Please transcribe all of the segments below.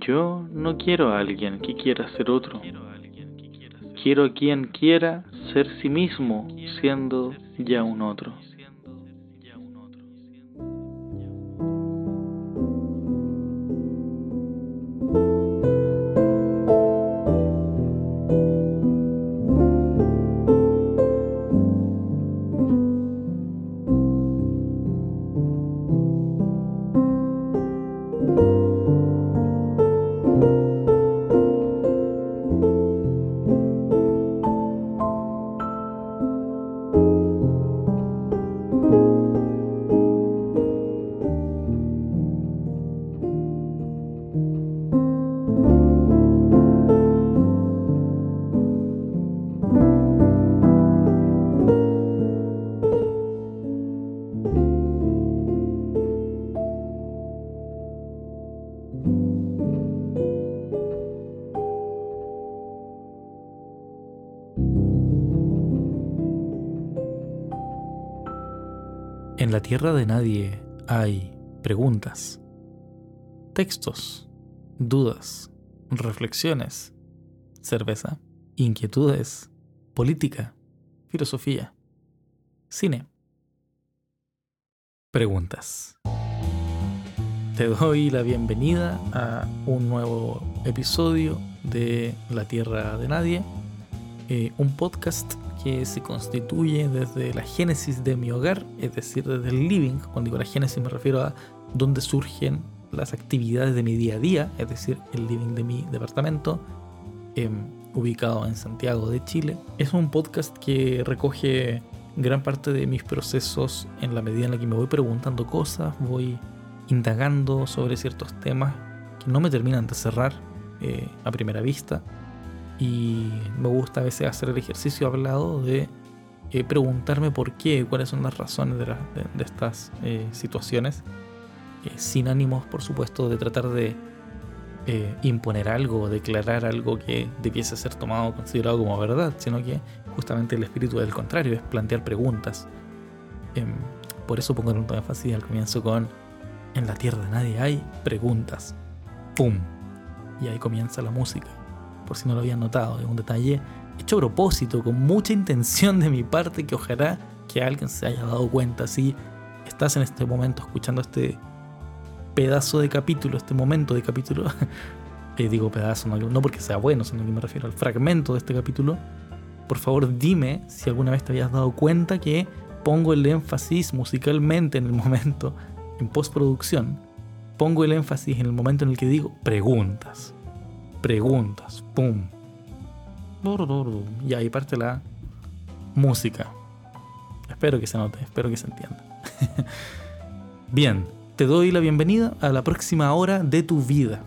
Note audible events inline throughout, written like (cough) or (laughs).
Yo no quiero a alguien que quiera ser otro. Quiero a quien quiera ser sí mismo siendo ya un otro. La tierra de nadie hay preguntas, textos, dudas, reflexiones, cerveza, inquietudes, política, filosofía, cine. Preguntas. Te doy la bienvenida a un nuevo episodio de La Tierra de Nadie, eh, un podcast que se constituye desde la génesis de mi hogar, es decir, desde el living. Cuando digo la génesis me refiero a dónde surgen las actividades de mi día a día, es decir, el living de mi departamento, em, ubicado en Santiago de Chile. Es un podcast que recoge gran parte de mis procesos en la medida en la que me voy preguntando cosas, voy indagando sobre ciertos temas que no me terminan de cerrar eh, a primera vista y me gusta a veces hacer el ejercicio hablado de eh, preguntarme por qué, cuáles son las razones de, estas eh, situaciones, eh, sin ánimos, por supuesto, de tratar de imponer algo declarar algo que debiese ser tomado considerado como verdad, sino que justamente el espíritu del contrario es plantear preguntas. Em, por eso pongo tanto énfasis al comienzo con En la tierra nadie hay preguntas. ¡Pum! Y ahí comienza la música por si no lo habían notado. Es un detalle hecho a propósito, con mucha intención de mi parte, que ojalá que alguien se haya dado cuenta. Si estás en este momento escuchando este pedazo de capítulo, este momento de capítulo, (laughs) eh, digo pedazo, no, porque sea bueno, sino que me refiero al fragmento de este capítulo, por favor dime si alguna vez te habías dado cuenta que pongo el énfasis musicalmente en el momento, en postproducción, pongo el énfasis en el momento en el que digo preguntas preguntas. ¡Pum! Y ahí parte la música. Espero que se note, espero que se entienda. (laughs) Bien, te doy la bienvenida a la próxima hora de tu vida,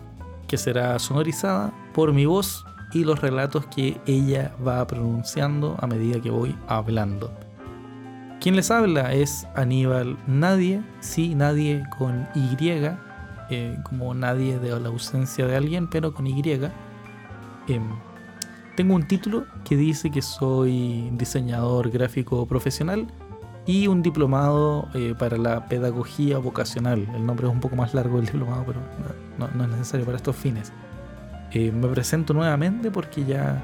que será sonorizada por mi voz y los relatos que ella va pronunciando a medida que voy hablando. Quien les habla es Aníbal Nadie, sí, nadie con Y, como nadie de la ausencia de alguien, pero con Y. Em, tengo un título que dice que soy diseñador gráfico profesional y un diplomado eh, para la pedagogía vocacional. El nombre es un poco más largo del diplomado, pero no, es necesario para estos fines. Eh, me presento nuevamente porque ya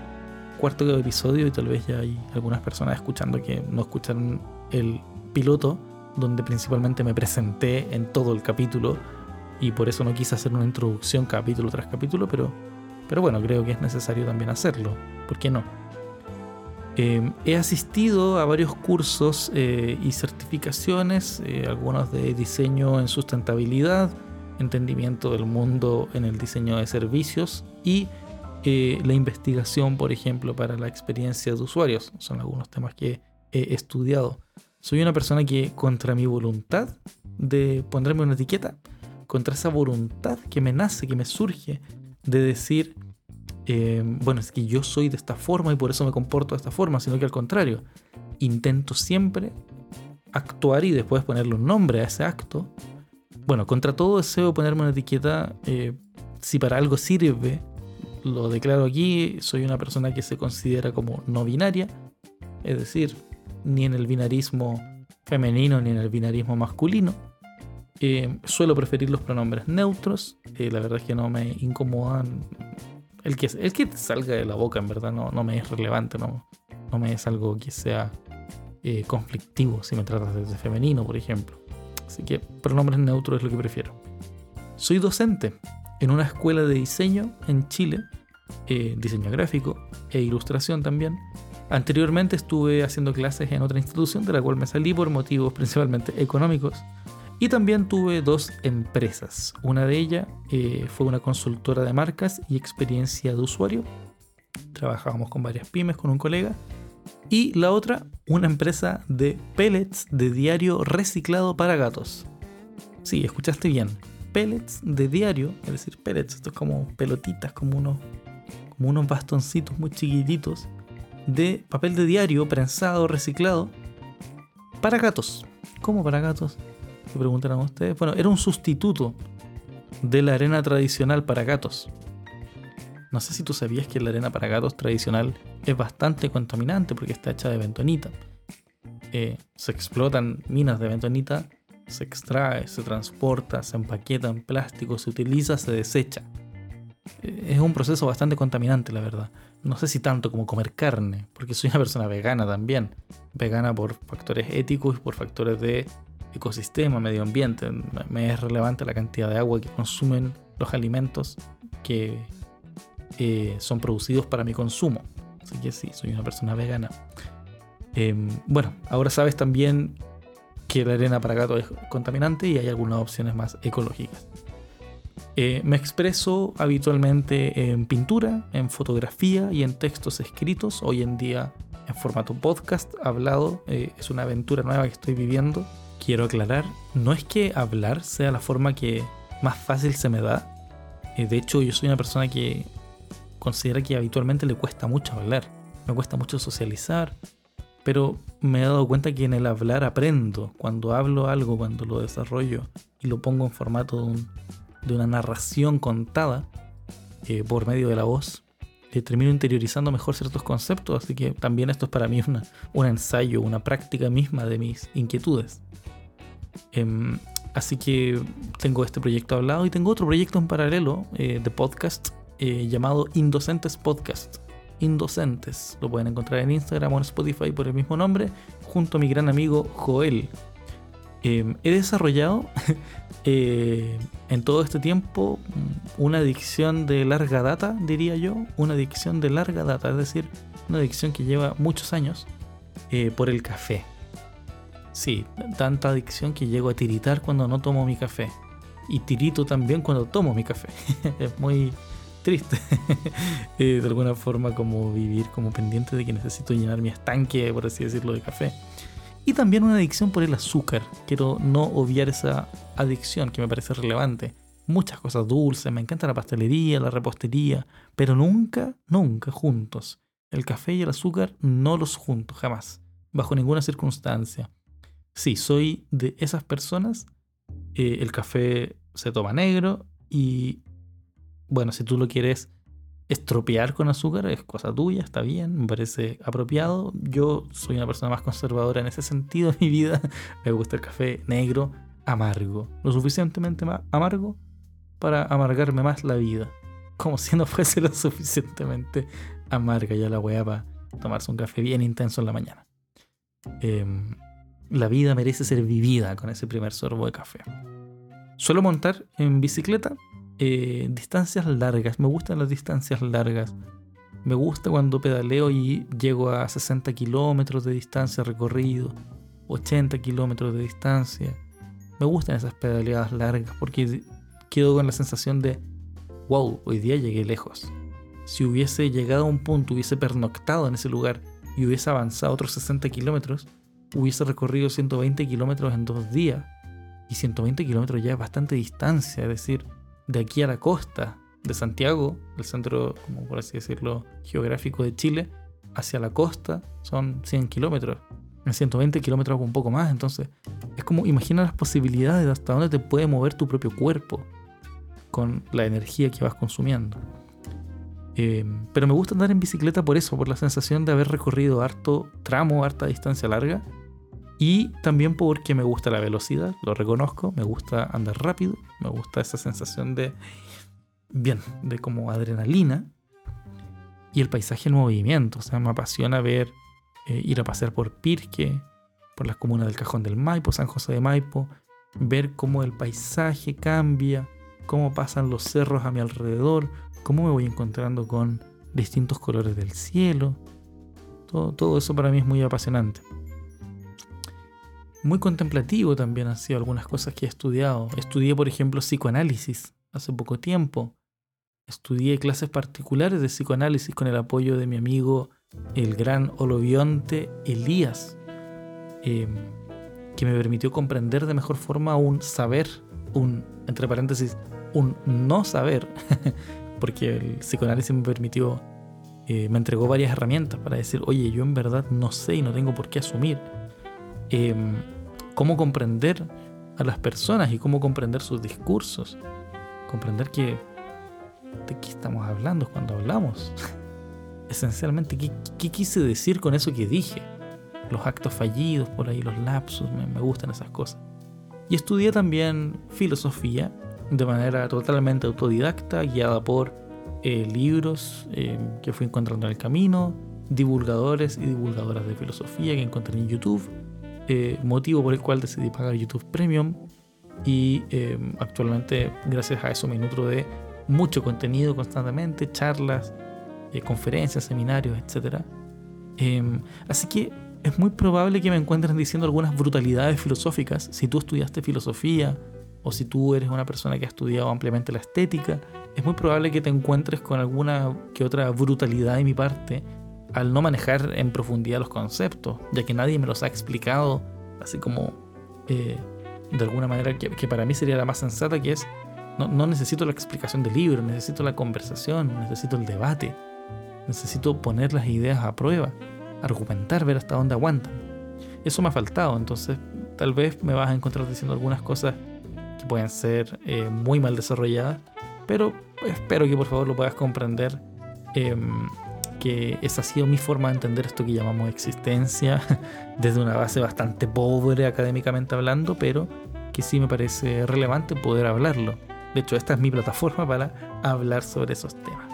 cuarto episodio y tal vez ya hay algunas personas escuchando que no escucharon el piloto, donde principalmente me presenté en todo el capítulo y por eso no quise hacer una introducción capítulo tras capítulo, pero, pero bueno, creo que es necesario también hacerlo. ¿Por qué no? Em, he asistido a varios cursos eh, y certificaciones, eh, algunos de diseño en sustentabilidad, entendimiento del mundo en el diseño de servicios y eh, la investigación, por ejemplo, para la experiencia de usuarios. Son algunos temas que he estudiado. Soy una persona que contra mi voluntad de ponerme una etiqueta, contra esa voluntad que me nace, que me surge de decir, eh, bueno, es que yo soy de esta forma y por eso me comporto de esta forma, sino que al contrario, intento siempre actuar y después ponerle un nombre a ese acto. Bueno, contra todo deseo ponerme una etiqueta, eh, si para algo sirve, lo declaro aquí, soy una persona que se considera como no binaria, es decir, ni en el binarismo femenino ni en el binarismo masculino. Eh, suelo preferir los pronombres neutros. Eh, la verdad es que no me incomodan. El que, el que salga de la boca, en verdad, no, no me es relevante. No, no me es algo que sea eh, conflictivo si me tratas de femenino, por ejemplo. Así que pronombres neutros es lo que prefiero. Soy docente en una escuela de diseño en Chile, diseño gráfico e ilustración también. Anteriormente estuve haciendo clases en otra institución de la cual me salí por motivos principalmente económicos y también tuve dos empresas. Una de ellas eh, fue una consultora de marcas y experiencia de usuario. Trabajábamos con varias pymes, con un colega. Y la otra, una empresa de pellets de diario reciclado para gatos. Sí, escuchaste bien. Pellets de diario, es decir, pellets, esto es como pelotitas, como unos, como unos bastoncitos muy chiquititos de papel de diario prensado, reciclado para gatos. ¿Cómo para gatos? Que preguntarán ustedes. Bueno, era un sustituto de la arena tradicional para gatos. No sé si tú sabías que la arena para gatos tradicional es bastante contaminante porque está hecha de bentonita. Eh, se explotan minas de bentonita, se extrae, se transporta, se empaqueta en plástico, se utiliza, se desecha. Eh, es un proceso bastante contaminante, la verdad. No sé si tanto como comer carne, porque soy una persona vegana también. Vegana por factores éticos y por factores de ecosistema, medio ambiente. Me es relevante la cantidad de agua que consumen los alimentos que eh, son producidos para mi consumo. Así que sí, soy una persona vegana. Em, bueno, ahora sabes también que la arena para gato es contaminante y hay algunas opciones más ecológicas. Eh, me expreso habitualmente en pintura, en fotografía y en textos escritos. Hoy en día en formato podcast hablado. Eh, es una aventura nueva que estoy viviendo quiero aclarar, no es que hablar sea la forma que más fácil se me da. Eh, de hecho, yo soy una persona que considera que habitualmente le cuesta mucho hablar. Me cuesta mucho socializar. Pero me he dado cuenta que en el hablar aprendo. Cuando hablo algo, cuando lo desarrollo y lo pongo en formato de, una narración contada eh, por medio de la voz, eh, termino interiorizando mejor ciertos conceptos. Así que también esto es para mí una, un ensayo, una práctica misma de mis inquietudes. Em, así que tengo este proyecto hablado y tengo otro proyecto en paralelo eh, de podcast eh, llamado Indocentes Podcast. Indocentes, lo pueden encontrar en Instagram o en Spotify por el mismo nombre, junto a mi gran amigo Joel. Em, he desarrollado (laughs) eh, en todo este tiempo una adicción de larga data, diría yo, una adicción de larga data, es decir, una adicción que lleva muchos años por el café. Sí, tanta adicción que llego a tiritar cuando no tomo mi café. Y tirito también cuando tomo mi café. (laughs) es muy triste. (laughs) Eh, de alguna forma como vivir como pendiente de que necesito llenar mi estanque, por así decirlo, de café. Y también una adicción por el azúcar. Quiero no obviar esa adicción que me parece relevante. Muchas cosas dulces, me encanta la pastelería, la repostería, pero nunca, nunca juntos. El café y el azúcar no los junto, jamás, bajo ninguna circunstancia. Sí, soy de esas personas. Eh, el café se toma negro y bueno, si tú lo quieres estropear con azúcar es cosa tuya, está bien, me parece apropiado. Yo soy una persona más conservadora en ese sentido de mi vida. (laughs) Me gusta el café negro, amargo, lo suficientemente amargo para amargarme más la vida. Como si no fuese lo suficientemente amarga ya la weá para tomarse un café bien intenso en la mañana. Eh, la vida merece ser vivida con ese primer sorbo de café. Suelo montar en bicicleta eh, distancias largas. Me gustan las distancias largas. Me gusta cuando pedaleo y llego a 60 kilómetros de distancia recorrido, 80 kilómetros de distancia. Me gustan esas pedaleadas largas porque quedo con la sensación de, wow, hoy día llegué lejos. Si hubiese llegado a un punto, hubiese pernoctado en ese lugar y hubiese avanzado otros 60 kilómetros, hubiese recorrido 120 kilómetros en dos días. Y 120 kilómetros ya es bastante distancia, es decir, de aquí a la costa de Santiago, el centro, como por así decirlo, geográfico de Chile, hacia la costa son 100 kilómetros. En 120 kilómetros un poco más, entonces es como imagina las posibilidades de hasta dónde te puede mover tu propio cuerpo con la energía que vas consumiendo. Eh, pero me gusta andar en bicicleta por eso, por la sensación de haber recorrido harto tramo, harta distancia larga. Y también porque me gusta la velocidad, lo reconozco, me gusta andar rápido, me gusta esa sensación de, bien, de como adrenalina. Y el paisaje en movimiento, o sea, me apasiona ver, eh, ir a pasear por Pirque, por las comunas del Cajón del Maipo, San José de Maipo, ver cómo el paisaje cambia, cómo pasan los cerros a mi alrededor, cómo me voy encontrando con distintos colores del cielo. Todo, todo eso para mí es muy apasionante. Muy contemplativo también han sido algunas cosas que he estudiado. Estudié, por ejemplo, psicoanálisis hace poco tiempo. Estudié clases particulares de psicoanálisis con el apoyo de mi amigo, el gran holobionte Elías, em, que me permitió comprender de mejor forma un saber, un, entre paréntesis, un no saber, (laughs) porque el psicoanálisis me permitió, eh, me entregó varias herramientas para decir, oye, yo en verdad no sé y no tengo por qué asumir. Em, cómo comprender a las personas y cómo comprender sus discursos. Comprender que de qué estamos hablando cuando hablamos. (laughs) Esencialmente, ¿qué, ¿qué, quise decir con eso que dije? Los actos fallidos, por ahí los lapsus, me, me gustan esas cosas. Y estudié también filosofía de manera totalmente autodidacta, guiada por eh, libros eh, que fui encontrando en el camino, divulgadores y divulgadoras de filosofía que encontré en YouTube, eh, motivo por el cual decidí pagar YouTube Premium y actualmente gracias a eso me nutro de mucho contenido constantemente, charlas, conferencias, seminarios, etc. Em, así que es muy probable que me encuentres diciendo algunas brutalidades filosóficas si tú estudiaste filosofía o si tú eres una persona que ha estudiado ampliamente la estética, es muy probable que te encuentres con alguna que otra brutalidad de mi parte al no manejar en profundidad los conceptos, ya que nadie me los ha explicado así como eh, de alguna manera que, para mí sería la más sensata, que es no, necesito la explicación del libro, necesito la conversación, necesito el debate, necesito poner las ideas a prueba, argumentar, ver hasta dónde aguantan. Eso me ha faltado, entonces tal vez me vas a encontrar diciendo algunas cosas que pueden ser eh, muy mal desarrolladas, pero espero que por favor lo puedas comprender. Em, que esa ha sido mi forma de entender esto que llamamos existencia, (laughs) desde una base bastante pobre académicamente hablando, pero que sí me parece relevante poder hablarlo. De hecho, esta es mi plataforma para hablar sobre esos temas.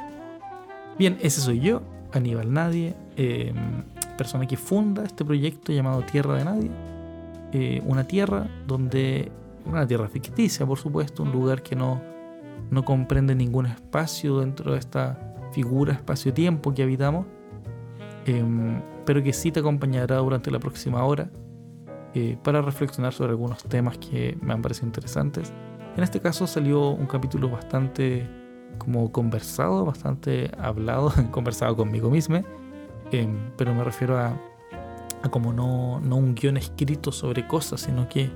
Bien, ese soy yo, Aníbal Nadie, em, persona que funda este proyecto llamado Tierra de Nadie. Eh, una tierra donde una tierra ficticia, por supuesto, un lugar que no, no comprende ningún espacio dentro de esta figura espacio-tiempo que habitamos, em, pero que sí te acompañará durante la próxima hora eh, para reflexionar sobre algunos temas que me han parecido interesantes. En este caso salió un capítulo bastante como conversado, bastante hablado, (laughs) conversado conmigo mismo, em, pero me refiero a, a como no, no un guion escrito sobre cosas, sino que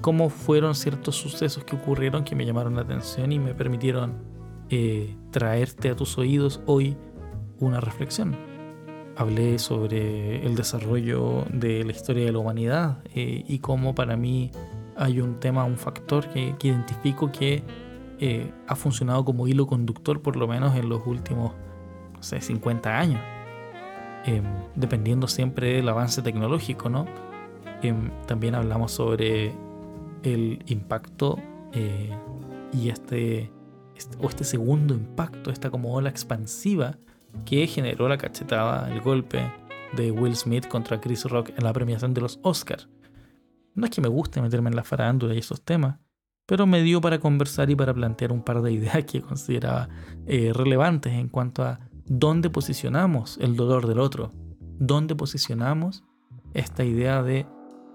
cómo fueron ciertos sucesos que ocurrieron que me llamaron la atención y me permitieron eh, traerte a tus oídos hoy una reflexión. Hablé sobre el desarrollo de la historia de la humanidad eh, y cómo para mí hay un tema, un factor que, identifico que eh, ha funcionado como hilo conductor por lo menos en los últimos, no sé, 50 años. Em, dependiendo siempre del avance tecnológico, ¿no? Em, también hablamos sobre el impacto y este, o este segundo impacto, esta como ola expansiva que generó la cachetada, el golpe de Will Smith contra Chris Rock en la premiación de los Oscars. No es que me guste meterme en la farándula y esos temas, pero me dio para conversar y para plantear un par de ideas que consideraba eh, relevantes en cuanto a dónde posicionamos el dolor del otro, dónde posicionamos esta idea de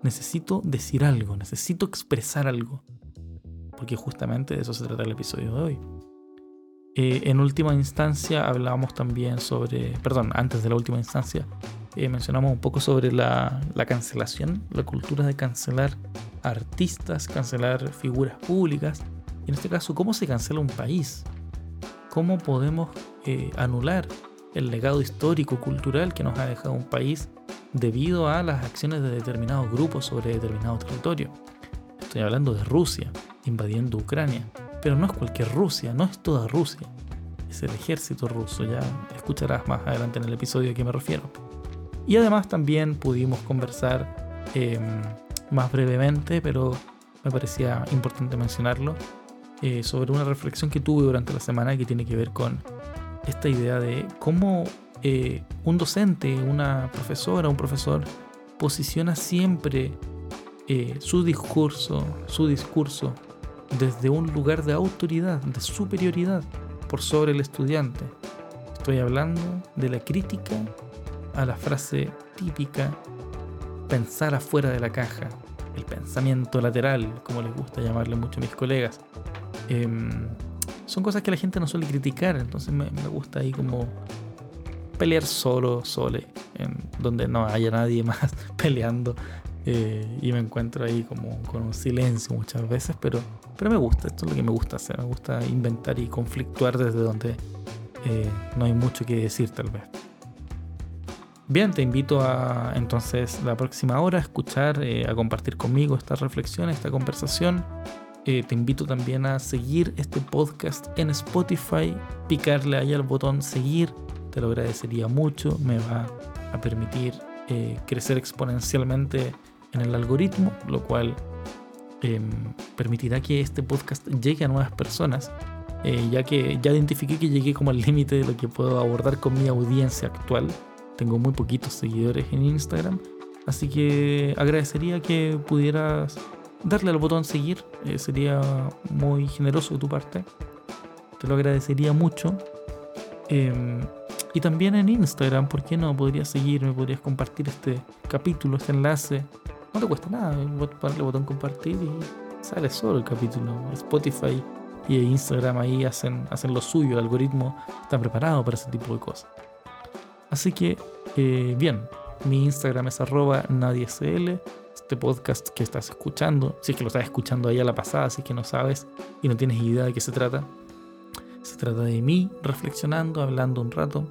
necesito decir algo, necesito expresar algo. Porque justamente de eso se trata el episodio de hoy. Eh, en última instancia hablábamos también sobre, perdón, antes de la última instancia, eh, mencionamos un poco sobre la, cancelación, la cultura de cancelar artistas, cancelar figuras públicas. Y en este caso, ¿cómo se cancela un país? ¿Cómo podemos eh, anular el legado histórico, cultural que nos ha dejado un país debido a las acciones de determinados grupos sobre determinado territorio. Estoy hablando de Rusia invadiendo Ucrania, pero no es cualquier Rusia, no es toda Rusia. es el ejército ruso. Ya escucharás más adelante en el episodio a qué me refiero. Y además también pudimos conversar em, más brevemente, pero me parecía importante mencionarlo, eh, sobre una reflexión que tuve durante la semana que tiene que ver con esta idea de cómo eh, un docente, una profesora, un profesor posiciona siempre eh, su discurso, su discurso desde un lugar de autoridad, de superioridad por sobre el estudiante. Estoy hablando de la crítica a la frase típica pensar afuera de la caja, el pensamiento lateral, como les gusta llamarle mucho a mis colegas. Em, son cosas que la gente no suele criticar, entonces me, gusta ahí como pelear solo, sole, en donde no haya nadie (laughs) más peleando eh, y me encuentro ahí como con un silencio muchas veces, pero, pero me gusta, esto es lo que me gusta hacer, me gusta inventar y conflictuar desde donde eh, no hay mucho que decir tal vez. Bien, te invito a entonces la próxima hora a escuchar, eh, a compartir conmigo esta reflexión, esta conversación. te invito también a seguir este podcast en Spotify, picarle ahí al botón seguir, te lo agradecería mucho, me va a permitir crecer exponencialmente en el algoritmo, lo cual em, permitirá que este podcast llegue a nuevas personas, eh, ya que ya identifiqué que llegué como al límite de lo que puedo abordar con mi audiencia actual. Tengo muy poquitos seguidores en Instagram, así que agradecería que pudieras darle al botón seguir, eh, sería muy generoso de tu parte. Te lo agradecería mucho. Em, y también en Instagram, ¿por qué no? Podrías seguirme, podrías compartir este capítulo, este enlace no te cuesta nada, ponerle botón compartir y sale solo el capítulo. Spotify y Instagram ahí hacen, hacen lo suyo, el algoritmo está preparado para ese tipo de cosas. Así que, eh, bien, mi Instagram es arroba nadiesl. Este podcast que estás escuchando, si es que lo estás escuchando ahí a la pasada, si es que no sabes y no tienes idea de qué se trata, se trata de mí reflexionando, hablando un rato,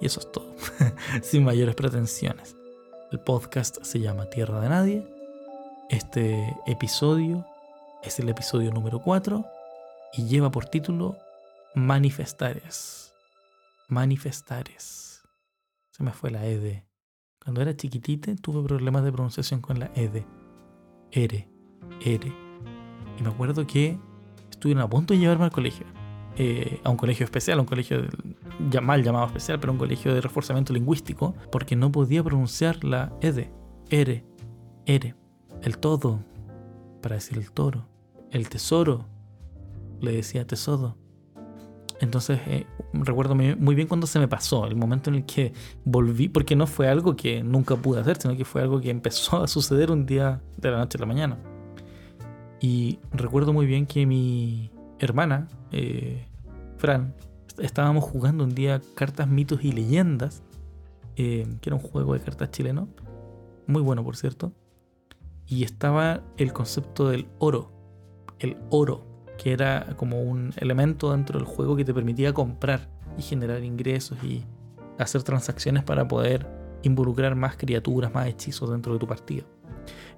y eso es todo, (laughs) sin mayores pretensiones. El podcast se llama Tierra de Nadie. Este episodio es el episodio número 4 y lleva por título Manifestares. Manifestares. Se me fue la ED. Cuando era chiquitita tuve problemas de pronunciación con la ED. Ere, ere. Y me acuerdo que estuvieron a punto de llevarme al colegio. Eh, a un colegio especial, un colegio mal llamado especial, pero un colegio de reforzamiento lingüístico, porque no podía pronunciar la ed, ere, ere, el todo, para decir el toro, el tesoro, le decía tesoro. Entonces eh, recuerdo muy bien cuando se me pasó, el momento en el que volví, porque no fue algo que nunca pude hacer, sino que fue algo que empezó a suceder un día de la noche a la mañana. Y recuerdo muy bien que mi hermana, eh, Fran, estábamos jugando un día cartas, mitos y leyendas, eh, que era un juego de cartas chileno, muy bueno por cierto, y estaba el concepto del oro, el oro, que era como un elemento dentro del juego que te permitía comprar y generar ingresos y hacer transacciones para poder involucrar más criaturas, más hechizos dentro de tu partido.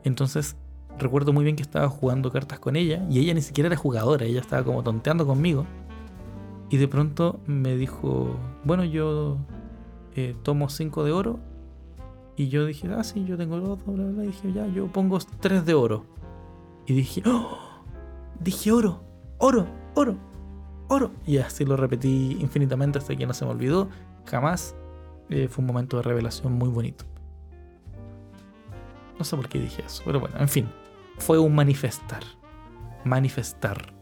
Entonces, recuerdo muy bien que estaba jugando cartas con ella y ella ni siquiera era jugadora, ella estaba como tonteando conmigo y de pronto me dijo, bueno, yo eh, tomo 5 de oro. Y yo dije, ah, sí, yo tengo dos, bla, bla, Y dije, ya, yo pongo 3 de oro. Y dije, oh, dije oro, oro, oro, oro. Y así lo repetí infinitamente hasta que no se me olvidó. Jamás. Eh, fue un momento de revelación muy bonito. No sé por qué dije eso, pero bueno, en fin. Fue un manifestar. Manifestar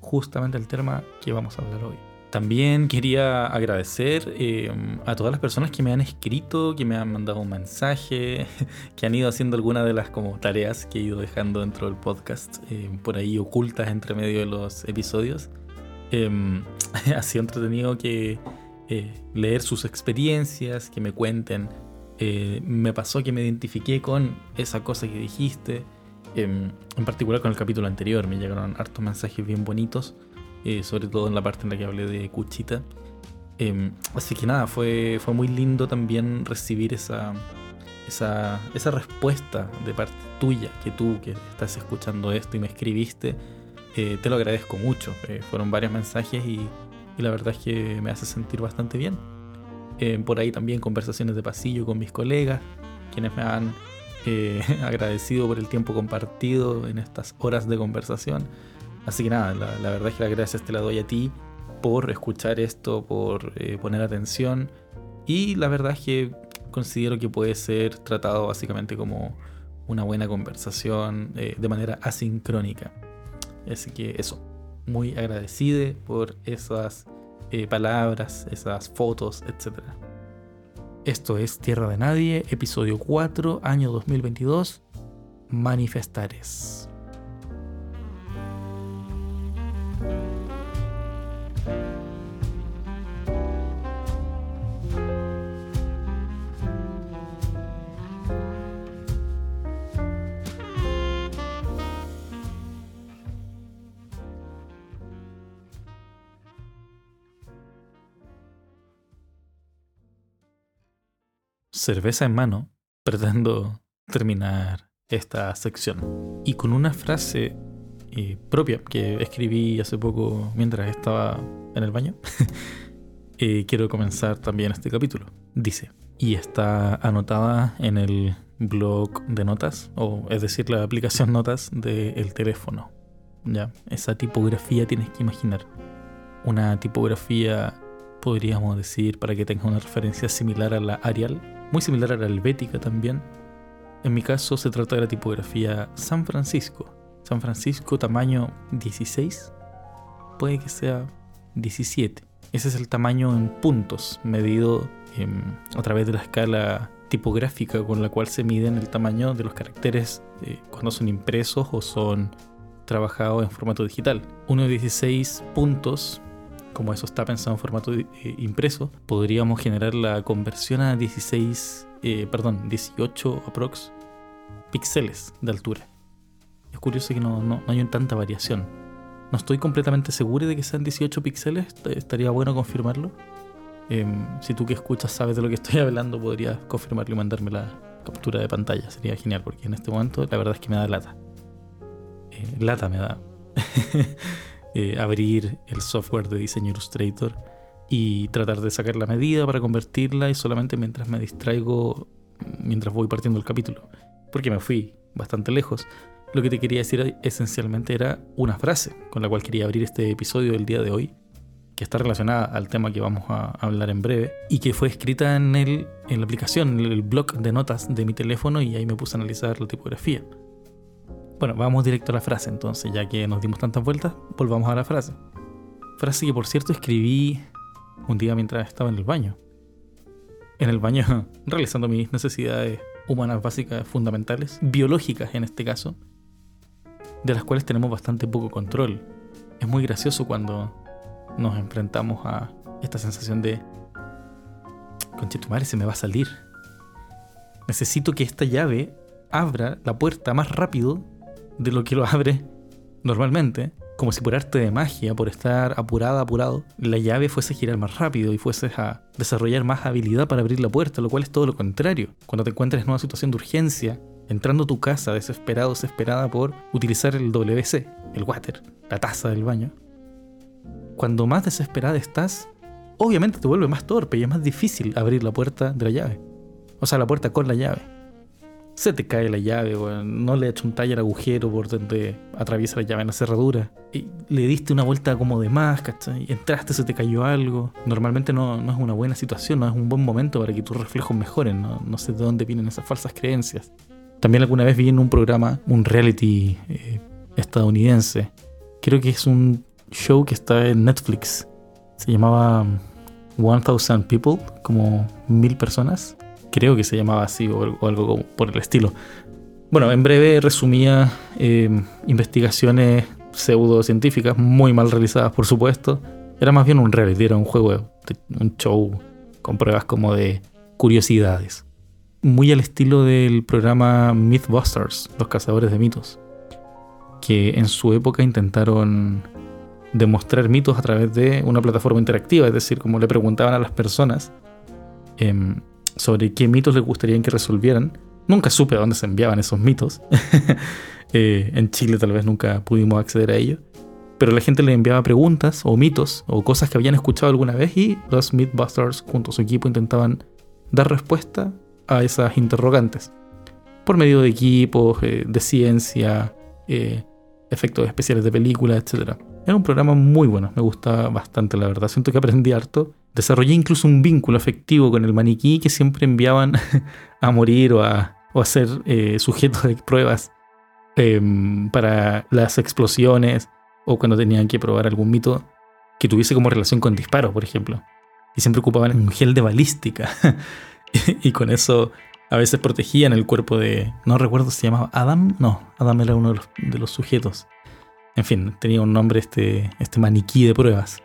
justamente el tema que vamos a hablar hoy. También quería agradecer eh, a todas las personas que me han escrito, que me han mandado un mensaje, (laughs) que han ido haciendo algunas de las como tareas que he ido dejando dentro del podcast, eh, por ahí ocultas entre medio de los episodios. Em, (laughs) ha sido entretenido que eh, leer sus experiencias, que me cuenten. me pasó que me identifiqué con esa cosa que dijiste Em, en particular con el capítulo anterior me llegaron hartos mensajes bien bonitos, eh, sobre todo en la parte en la que hablé de Cuchita. Em, así que nada, fue, fue muy lindo también recibir esa, esa, esa respuesta de parte tuya, que tú que estás escuchando esto y me escribiste, eh, te lo agradezco mucho. Eh, fueron varios mensajes y, y la verdad es que me hace sentir bastante bien. Eh, por ahí también conversaciones de pasillo con mis colegas, quienes me han eh, (laughs) agradecido por el tiempo compartido en estas horas de conversación. Así que nada, la, verdad es que las gracias te la doy a ti por escuchar esto, por eh, poner atención. Y la verdad es que considero que puede ser tratado básicamente como una buena conversación de manera asincrónica. Así que eso, muy agradecido por esas eh, palabras, esas fotos, etc. Esto es Tierra de Nadie, episodio 4, año 2022, Manifestares. Cerveza en mano, pretendo terminar esta sección. Y con una frase eh, propia que escribí hace poco mientras estaba en el baño, (laughs) eh, quiero comenzar también este capítulo. Dice, y está anotada en el blog de notas, o es decir, la aplicación notas del teléfono. Ya, esa tipografía tienes que imaginar. Una tipografía, podríamos decir, para que tenga una referencia similar a la Arial, muy similar a la helvética también. En mi caso se trata de la tipografía San Francisco. San Francisco tamaño 16, puede que sea 17. Ese es el tamaño en puntos medido a través de la escala tipográfica con la cual se miden el tamaño de los caracteres eh, cuando son impresos o son trabajados en formato digital. Uno de 16 puntos como eso está pensado en formato eh, impreso, podríamos generar la conversión a 16, eh, perdón, 18 aprox píxeles de altura. Es curioso que no, no, hay tanta variación. No estoy completamente seguro de que sean 18 píxeles, estaría bueno confirmarlo. Em, si tú que escuchas sabes de lo que estoy hablando, podrías confirmarlo y mandarme la captura de pantalla. Sería genial, porque en este momento la verdad es que me da lata. Eh, lata me da. (laughs) Eh, abrir el software de diseño Illustrator y tratar de sacar la medida para convertirla y solamente mientras me distraigo, mientras voy partiendo el capítulo. Porque me fui bastante lejos. Lo que te quería decir esencialmente era una frase con la cual quería abrir este episodio del día de hoy, que está relacionada al tema que vamos a hablar en breve, y que fue escrita en, el, en la aplicación, en el blog de notas de mi teléfono, y ahí me puse a analizar la tipografía. Bueno, vamos directo a la frase entonces, ya que nos dimos tantas vueltas, volvamos a la frase. Frase que por cierto escribí un día mientras estaba en el baño. En el baño (laughs) realizando mis necesidades humanas básicas fundamentales, biológicas en este caso, de las cuales tenemos bastante poco control. Es muy gracioso cuando nos enfrentamos a esta sensación de, conche tu madre se me va a salir. Necesito que esta llave abra la puerta más rápido de lo que lo abre normalmente, como si por arte de magia, por estar apurada, apurado, la llave fuese a girar más rápido y fuese a desarrollar más habilidad para abrir la puerta, lo cual es todo lo contrario. Cuando te encuentres en una situación de urgencia, entrando a tu casa desesperado, desesperada por utilizar el WC, el water, la taza del baño, cuando más desesperada estás, obviamente te vuelve más torpe y es más difícil abrir la puerta de la llave. O sea, la puerta con la llave se te cae la llave, No le un taller agujero por donde atraviesa la llave en la cerradura. Y le diste una vuelta como de más, ¿cachai? Entraste, se te cayó algo. Normalmente no, es una buena situación, no es un buen momento para que tus reflejos mejoren. No, sé de dónde vienen esas falsas creencias. También alguna vez vi en un programa, un reality eh, estadounidense. Creo que es un show que está en Netflix. Se llamaba 1000 People, como mil personas creo que se llamaba así o, algo por el estilo. Bueno, en breve resumía eh, investigaciones pseudocientíficas, muy mal realizadas por supuesto. Era más bien un reality, era un juego, un show con pruebas como de curiosidades. Muy al estilo del programa Mythbusters, los cazadores de mitos, que en su época intentaron demostrar mitos a través de una plataforma interactiva, es decir, como le preguntaban a las personas em, sobre qué mitos les gustaría que resolvieran. Nunca supe a dónde se enviaban esos mitos. (laughs) Eh, en Chile tal vez nunca pudimos acceder a ello. pero la gente le enviaba preguntas o mitos o cosas que habían escuchado alguna vez y los Mythbusters junto a su equipo intentaban dar respuesta a esas interrogantes por medio de equipos, eh, de ciencia, eh, efectos especiales de películas, etc. Era un programa muy bueno, me gusta bastante la verdad, siento que aprendí harto. Desarrollé incluso un vínculo afectivo con el maniquí que siempre enviaban (laughs) a morir o a, o a ser eh, sujetos de pruebas em, para las explosiones o cuando tenían que probar algún mito que tuviese como relación con disparos, por ejemplo. Y siempre ocupaban un gel de balística. (laughs) y con eso a veces protegían el cuerpo de... No recuerdo si se llamaba Adam. No, Adam era uno de los, sujetos. En fin, tenía un nombre este, este maniquí de pruebas.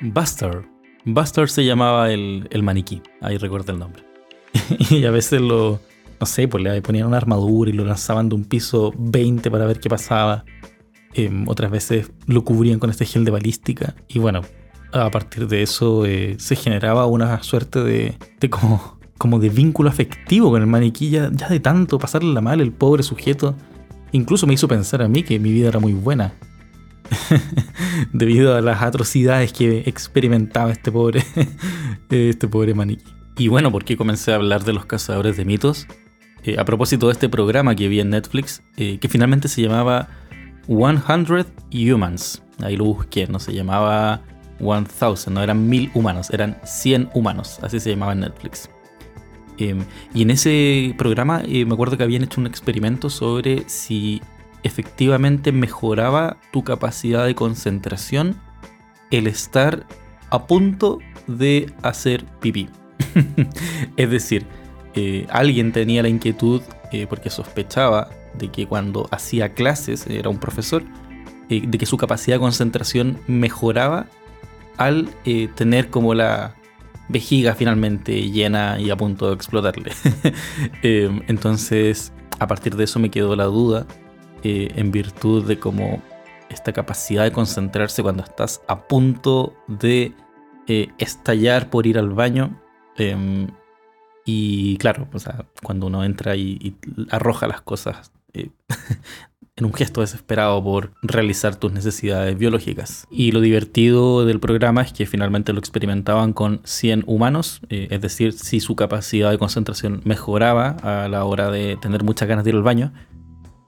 Buster. Buster se llamaba el, el maniquí. Ahí recuerdo el nombre. (laughs) y a veces lo... No sé, pues le ponían una armadura y lo lanzaban de un piso 20 para ver qué pasaba. Em, otras veces lo cubrían con este gel de balística. Y bueno, a partir de eso eh, se generaba una suerte de, como, como de vínculo afectivo con el maniquí. Ya, de tanto pasarle la mal el pobre sujeto. Incluso me hizo pensar a mí que mi vida era muy buena. (laughs) debido a las atrocidades que experimentaba este pobre, (laughs) este pobre maniquí. Y bueno, ¿por qué comencé a hablar de los cazadores de mitos? Eh, a propósito de este programa que vi en Netflix, eh, que finalmente se llamaba 100 Humans. Ahí lo busqué, no se llamaba 1000, no eran mil humanos, eran 100 humanos, así se llamaba en Netflix. Em, y en ese programa eh, me acuerdo que habían hecho un experimento sobre si efectivamente mejoraba tu capacidad de concentración el estar a punto de hacer pipí. (laughs) es decir, eh, alguien tenía la inquietud eh, porque sospechaba de que cuando hacía clases, era un profesor, eh, de que su capacidad de concentración mejoraba al tener como la vejiga finalmente llena y a punto de explotarle. (laughs) Entonces, a partir de eso me quedó la duda eh, en virtud de cómo esta capacidad de concentrarse cuando estás a punto de estallar por ir al baño em, y claro, o sea, cuando uno entra y, arroja las cosas eh, (laughs) en un gesto desesperado por realizar tus necesidades biológicas. Y lo divertido del programa es que finalmente lo experimentaban con 100 humanos, eh, es decir, si su capacidad de concentración mejoraba a la hora de tener muchas ganas de ir al baño.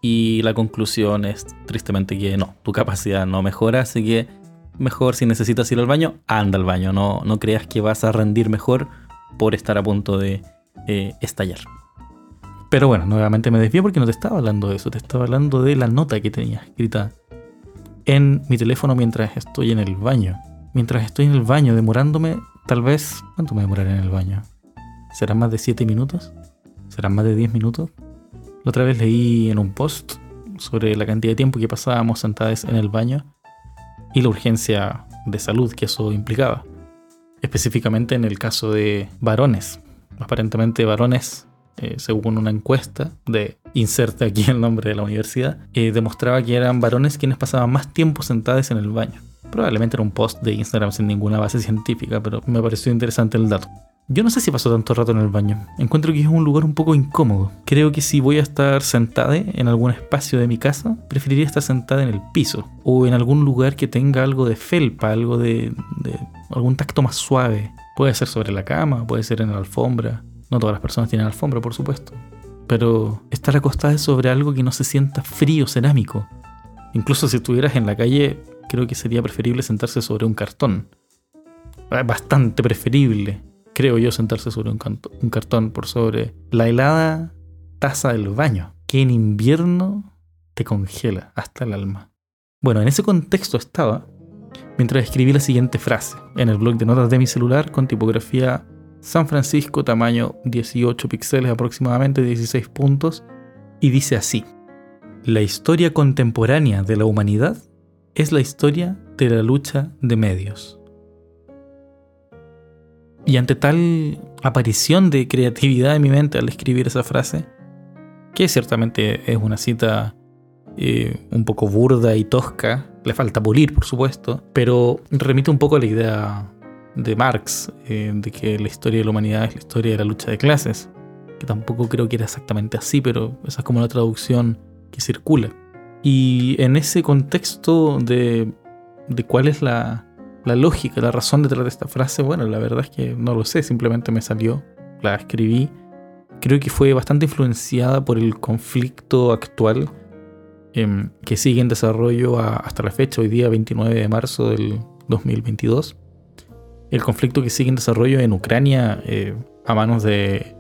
Y la conclusión es tristemente que no, tu capacidad no mejora, así que mejor si necesitas ir al baño, anda al baño, no, no creas que vas a rendir mejor por estar a punto de eh, estallar. Pero bueno, nuevamente me desvío porque no te estaba hablando de eso, te estaba hablando de la nota que tenía escrita en mi teléfono mientras estoy en el baño. Mientras estoy en el baño demorándome, tal vez... ¿Cuánto me demoraré en el baño? ¿Serán más de 7 minutos? ¿Serán más de 10 minutos? Otra vez leí en un post sobre la cantidad de tiempo que pasábamos sentadas en el baño y la urgencia de salud que eso implicaba. Específicamente en el caso de varones. Aparentemente varones eh, según una encuesta de inserte aquí el nombre de la universidad, eh, demostraba que eran varones quienes pasaban más tiempo sentados en el baño. Probablemente era un post de Instagram sin ninguna base científica, pero me pareció interesante el dato. Yo no sé si paso tanto rato en el baño. Encuentro que es un lugar un poco incómodo. Creo que si voy a estar sentada en algún espacio de mi casa, preferiría estar sentada en el piso o en algún lugar que tenga algo de felpa, algo de, de algún tacto más suave. Puede ser sobre la cama, puede ser en la alfombra. No todas las personas tienen alfombra, por supuesto. Pero estar acostada sobre algo que no se sienta frío cerámico. Incluso si estuvieras en la calle, creo que sería preferible sentarse sobre un cartón. Bastante preferible, creo yo, sentarse sobre un, cartón por sobre la helada taza del baño, que en invierno te congela hasta el alma. Bueno, en ese contexto estaba mientras escribí la siguiente frase en el blog de notas de mi celular con tipografía San Francisco, tamaño 18 píxeles aproximadamente, 16 puntos, y dice así, la historia contemporánea de la humanidad es la historia de la lucha de medios. Y ante tal aparición de creatividad en mi mente al escribir esa frase, que ciertamente es una cita eh, un poco burda y tosca, le falta pulir por supuesto, pero remite un poco a la idea de Marx, eh, de que la historia de la humanidad es la historia de la lucha de clases, que tampoco creo que era exactamente así, pero esa es como la traducción que circula. Y en ese contexto de cuál es la, lógica, la razón detrás de esta frase, bueno, la verdad es que no lo sé, simplemente me salió, la escribí. Creo que fue bastante influenciada por el conflicto actual em, que sigue en desarrollo hasta la fecha, hoy día 29 de marzo del 2022. El conflicto que sigue en desarrollo en Ucrania eh, a manos de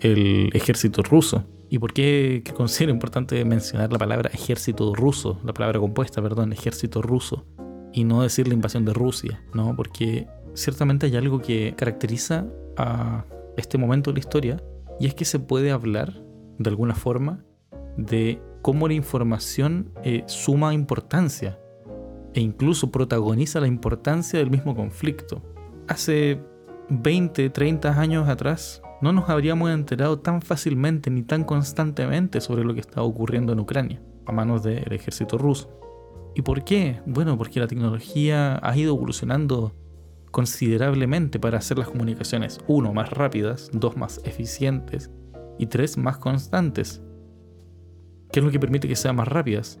el ejército ruso. ¿Y por qué considero importante mencionar la palabra ejército ruso, la palabra compuesta, perdón, ejército ruso, y no decir la invasión de Rusia? ¿no? Porque ciertamente hay algo que caracteriza a este momento de la historia, y es que se puede hablar, de alguna forma, de cómo la información eh, suma importancia e incluso protagoniza la importancia del mismo conflicto. Hace 20, 30 años atrás, no nos habríamos enterado tan fácilmente ni tan constantemente sobre lo que estaba ocurriendo en Ucrania a manos del ejército ruso. ¿Y por qué? Bueno, porque la tecnología ha ido evolucionando considerablemente para hacer las comunicaciones, uno, más rápidas, dos, más eficientes y tres, más constantes. ¿Qué es lo que permite que sean más rápidas?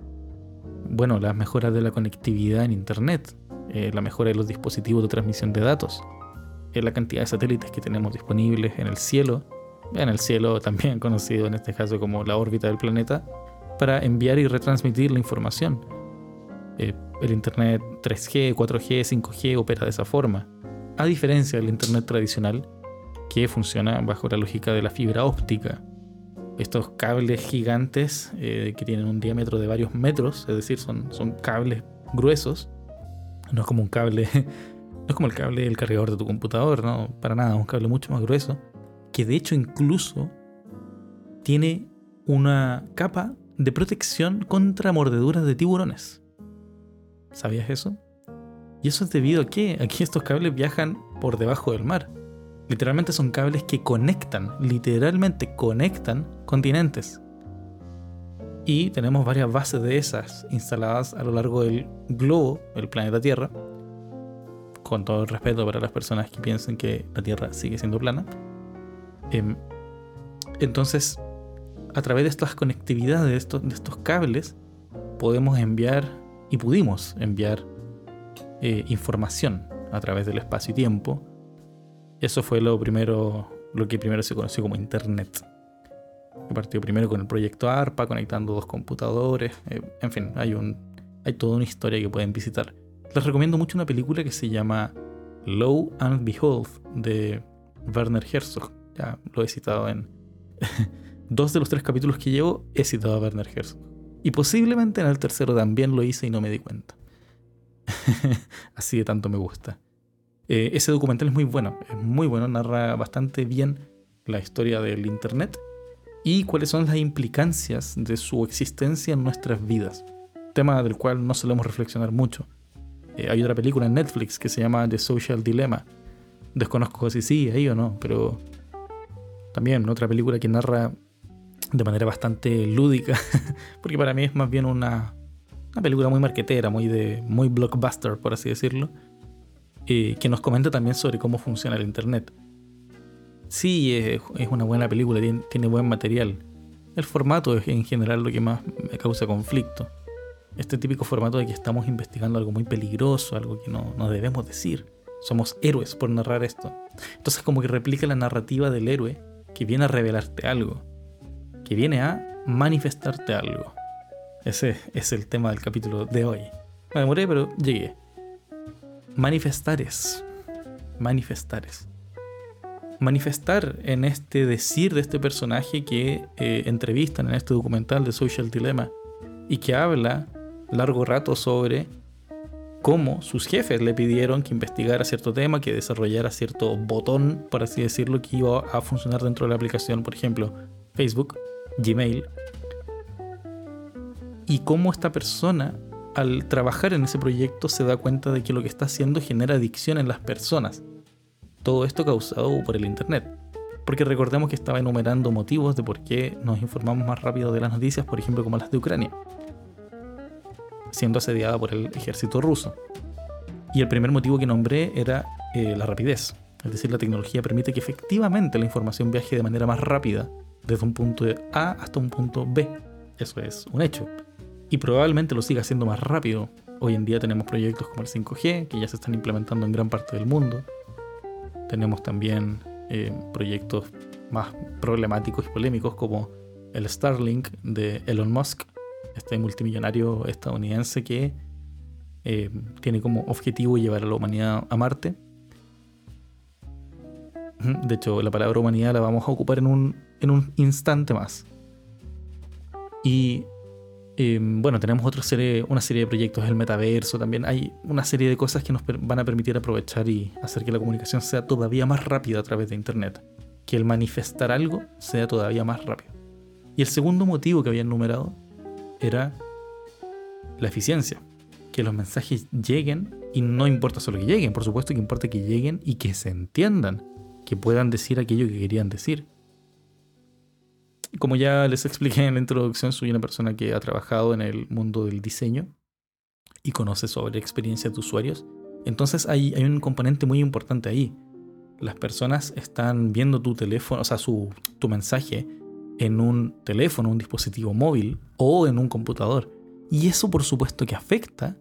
Bueno, las mejoras de la conectividad en Internet, eh, la mejora de los dispositivos de transmisión de datos, la cantidad de satélites que tenemos disponibles en el cielo, en el cielo también (laughs) conocido en este caso como la órbita del planeta, para enviar y retransmitir la información. Eh, el Internet 3G, 4G, 5G opera de esa forma, a diferencia del Internet tradicional, que funciona bajo la lógica de la fibra óptica. Estos cables gigantes eh, que tienen un diámetro de varios metros, es decir, son, son cables gruesos, no es como un cable (laughs) no es como el cable del cargador de tu computador, no, para nada, un cable mucho más grueso, que de hecho incluso tiene una capa de protección contra mordeduras de tiburones. ¿Sabías eso? Y eso es debido a que aquí estos cables viajan por debajo del mar. Literalmente son cables que conectan, literalmente conectan continentes. Y tenemos varias bases de esas instaladas a lo largo del globo, el planeta Tierra, con todo el respeto para las personas que piensen que la Tierra sigue siendo plana. Em, entonces, a través de estas conectividades, de estos, cables, podemos enviar y pudimos enviar eh, información a través del espacio y tiempo. Eso fue lo primero, lo que primero se conoció como Internet. Que partió primero con el proyecto ARPA, conectando dos computadores. Eh, en fin, hay, un, hay toda una historia que pueden visitar. Les recomiendo mucho una película que se llama Low and Behold de Werner Herzog. Ya lo he citado en (laughs) dos de los tres capítulos que llevo, he citado a Werner Herzog. Y posiblemente en el tercero también lo hice y no me di cuenta. (laughs) Así de tanto me gusta. Eh, ese documental es muy bueno, es muy bueno, narra bastante bien la historia del Internet y cuáles son las implicancias de su existencia en nuestras vidas. Tema del cual no solemos reflexionar mucho. Eh, hay otra película en Netflix que se llama The Social Dilemma. Desconozco si sí, ahí o no, pero también otra película que narra de manera bastante lúdica, (laughs) porque para mí es más bien una, una película muy marquetera, muy, de, muy blockbuster, por así decirlo, eh, que nos comenta también sobre cómo funciona el Internet. Sí, es, una buena película, tiene, tiene buen material. El formato es en general lo que más me causa conflicto este típico formato de que estamos investigando algo muy peligroso, algo que no, no debemos decir. Somos héroes por narrar esto. Entonces como que replica la narrativa del héroe que viene a revelarte algo, que viene a manifestarte algo. Ese es el tema del capítulo de hoy. Me demoré, pero llegué. Manifestares. Manifestares. Manifestar en este decir de este personaje que eh, entrevistan en este documental de Social Dilemma y que habla largo rato sobre cómo sus jefes le pidieron que investigara cierto tema, que desarrollara cierto botón, por así decirlo, que iba a funcionar dentro de la aplicación, por ejemplo, Facebook, Gmail. Y cómo esta persona, al trabajar en ese proyecto, se da cuenta de que lo que está haciendo genera adicción en las personas. Todo esto causado por el Internet. Porque recordemos que estaba enumerando motivos de por qué nos informamos más rápido de las noticias, por ejemplo, como las de Ucrania siendo asediada por el ejército ruso. Y el primer motivo que nombré era eh, la rapidez. Es decir, la tecnología permite que efectivamente la información viaje de manera más rápida desde un punto A hasta un punto B. Eso es un hecho. Y probablemente lo siga haciendo más rápido hoy en día tenemos proyectos como el 5G, que ya se están implementando en gran parte del mundo. Tenemos también eh, proyectos más problemáticos y polémicos como el Starlink de Elon Musk, este multimillonario estadounidense que eh, tiene como objetivo llevar a la humanidad a Marte. De hecho, la palabra humanidad la vamos a ocupar en un, en un instante más. Y em, bueno, tenemos otra serie, una serie de proyectos, el metaverso también. Hay una serie de cosas que nos van a permitir aprovechar y hacer que la comunicación sea todavía más rápida a través de Internet. Que el manifestar algo sea todavía más rápido. Y el segundo motivo que había enumerado era la eficiencia que los mensajes lleguen y no importa solo que lleguen, por supuesto que importa que lleguen y que se entiendan, que puedan decir aquello que querían decir. Como ya les expliqué en la introducción, soy una persona que ha trabajado en el mundo del diseño y conoce sobre experiencias de usuarios. Entonces hay, hay un componente muy importante ahí. Las personas están viendo tu teléfono, o sea, su, tu mensaje en un teléfono, un dispositivo móvil o en un computador. Y eso por supuesto que afecta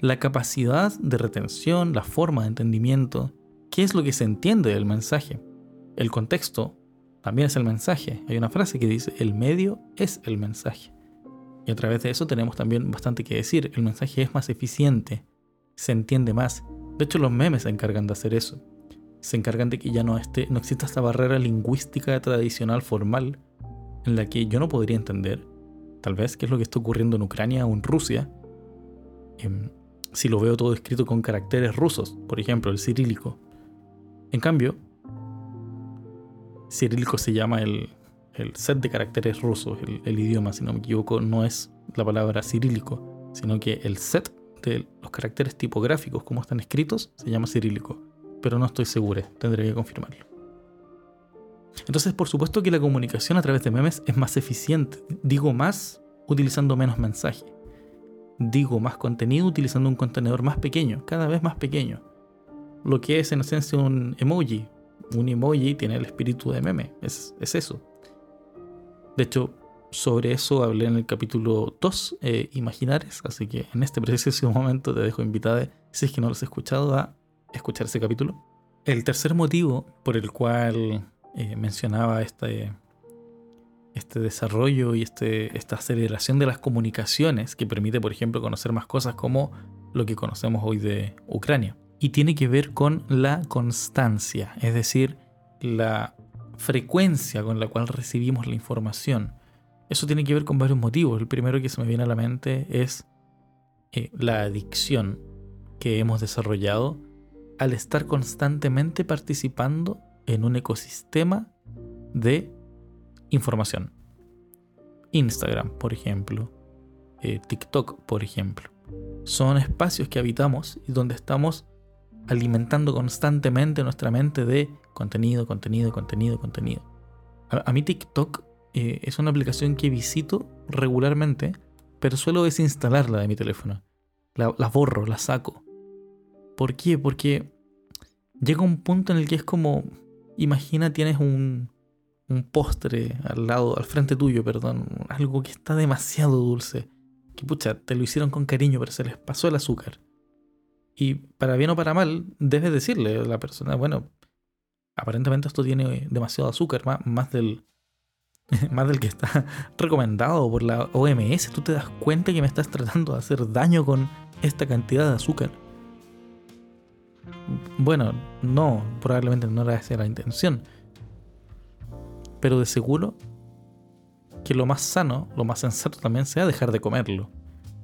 la capacidad de retención, la forma de entendimiento, qué es lo que se entiende del mensaje. El contexto también es el mensaje. Hay una frase que dice, el medio es el mensaje. Y a través de eso tenemos también bastante que decir. El mensaje es más eficiente, se entiende más. De hecho, los memes se encargan de hacer eso. Se encargan de que ya no, esté, no exista esta barrera lingüística tradicional formal en la que yo no podría entender, tal vez, qué es lo que está ocurriendo en Ucrania o en Rusia, em, si lo veo todo escrito con caracteres rusos, por ejemplo, el cirílico. En cambio, cirílico se llama el, set de caracteres rusos, el, idioma, si no me equivoco, no es la palabra cirílico, sino que el set de los caracteres tipográficos, como están escritos, se llama cirílico. Pero no estoy seguro, tendré que confirmarlo. Entonces, por supuesto que la comunicación a través de memes es más eficiente. Digo más utilizando menos mensaje digo más contenido utilizando un contenedor más pequeño, cada vez más pequeño. Lo que es en esencia un emoji. Un emoji tiene el espíritu de meme, es, eso. De hecho, sobre eso hablé en el capítulo 2, eh, Imaginares, así que en este preciso (laughs) momento te dejo invitada, si es que no lo has escuchado, a escuchar ese capítulo. El tercer motivo por el cual eh, mencionaba este, este desarrollo y este, esta aceleración de las comunicaciones que permite, por ejemplo, conocer más cosas como lo que conocemos hoy de Ucrania. Y tiene que ver con la constancia, es decir, la frecuencia con la cual recibimos la información. Eso tiene que ver con varios motivos. El primero que se me viene a la mente es eh, la adicción que hemos desarrollado al estar constantemente participando en un ecosistema de información. Instagram, por ejemplo, eh, TikTok, por ejemplo. Son espacios que habitamos y donde estamos alimentando constantemente nuestra mente de contenido, contenido, contenido, contenido. A, mí TikTok eh, es una aplicación que visito regularmente, pero suelo desinstalarla de mi teléfono. La, la borro, la saco. ¿Por qué? Porque llega un punto en el que es como, imagina tienes un, un postre al lado, al frente tuyo, perdón, algo que está demasiado dulce, que pucha, te lo hicieron con cariño, pero se les pasó el azúcar. Y para bien o para mal, debes decirle a la persona, bueno, aparentemente esto tiene demasiado azúcar, más, más del (laughs) más del que está (laughs) recomendado por la OMS, tú te das cuenta que me estás tratando de hacer daño con esta cantidad de azúcar. Bueno, no, probablemente no era esa la intención pero de seguro que lo más sano, lo más sensato también sea dejar de comerlo,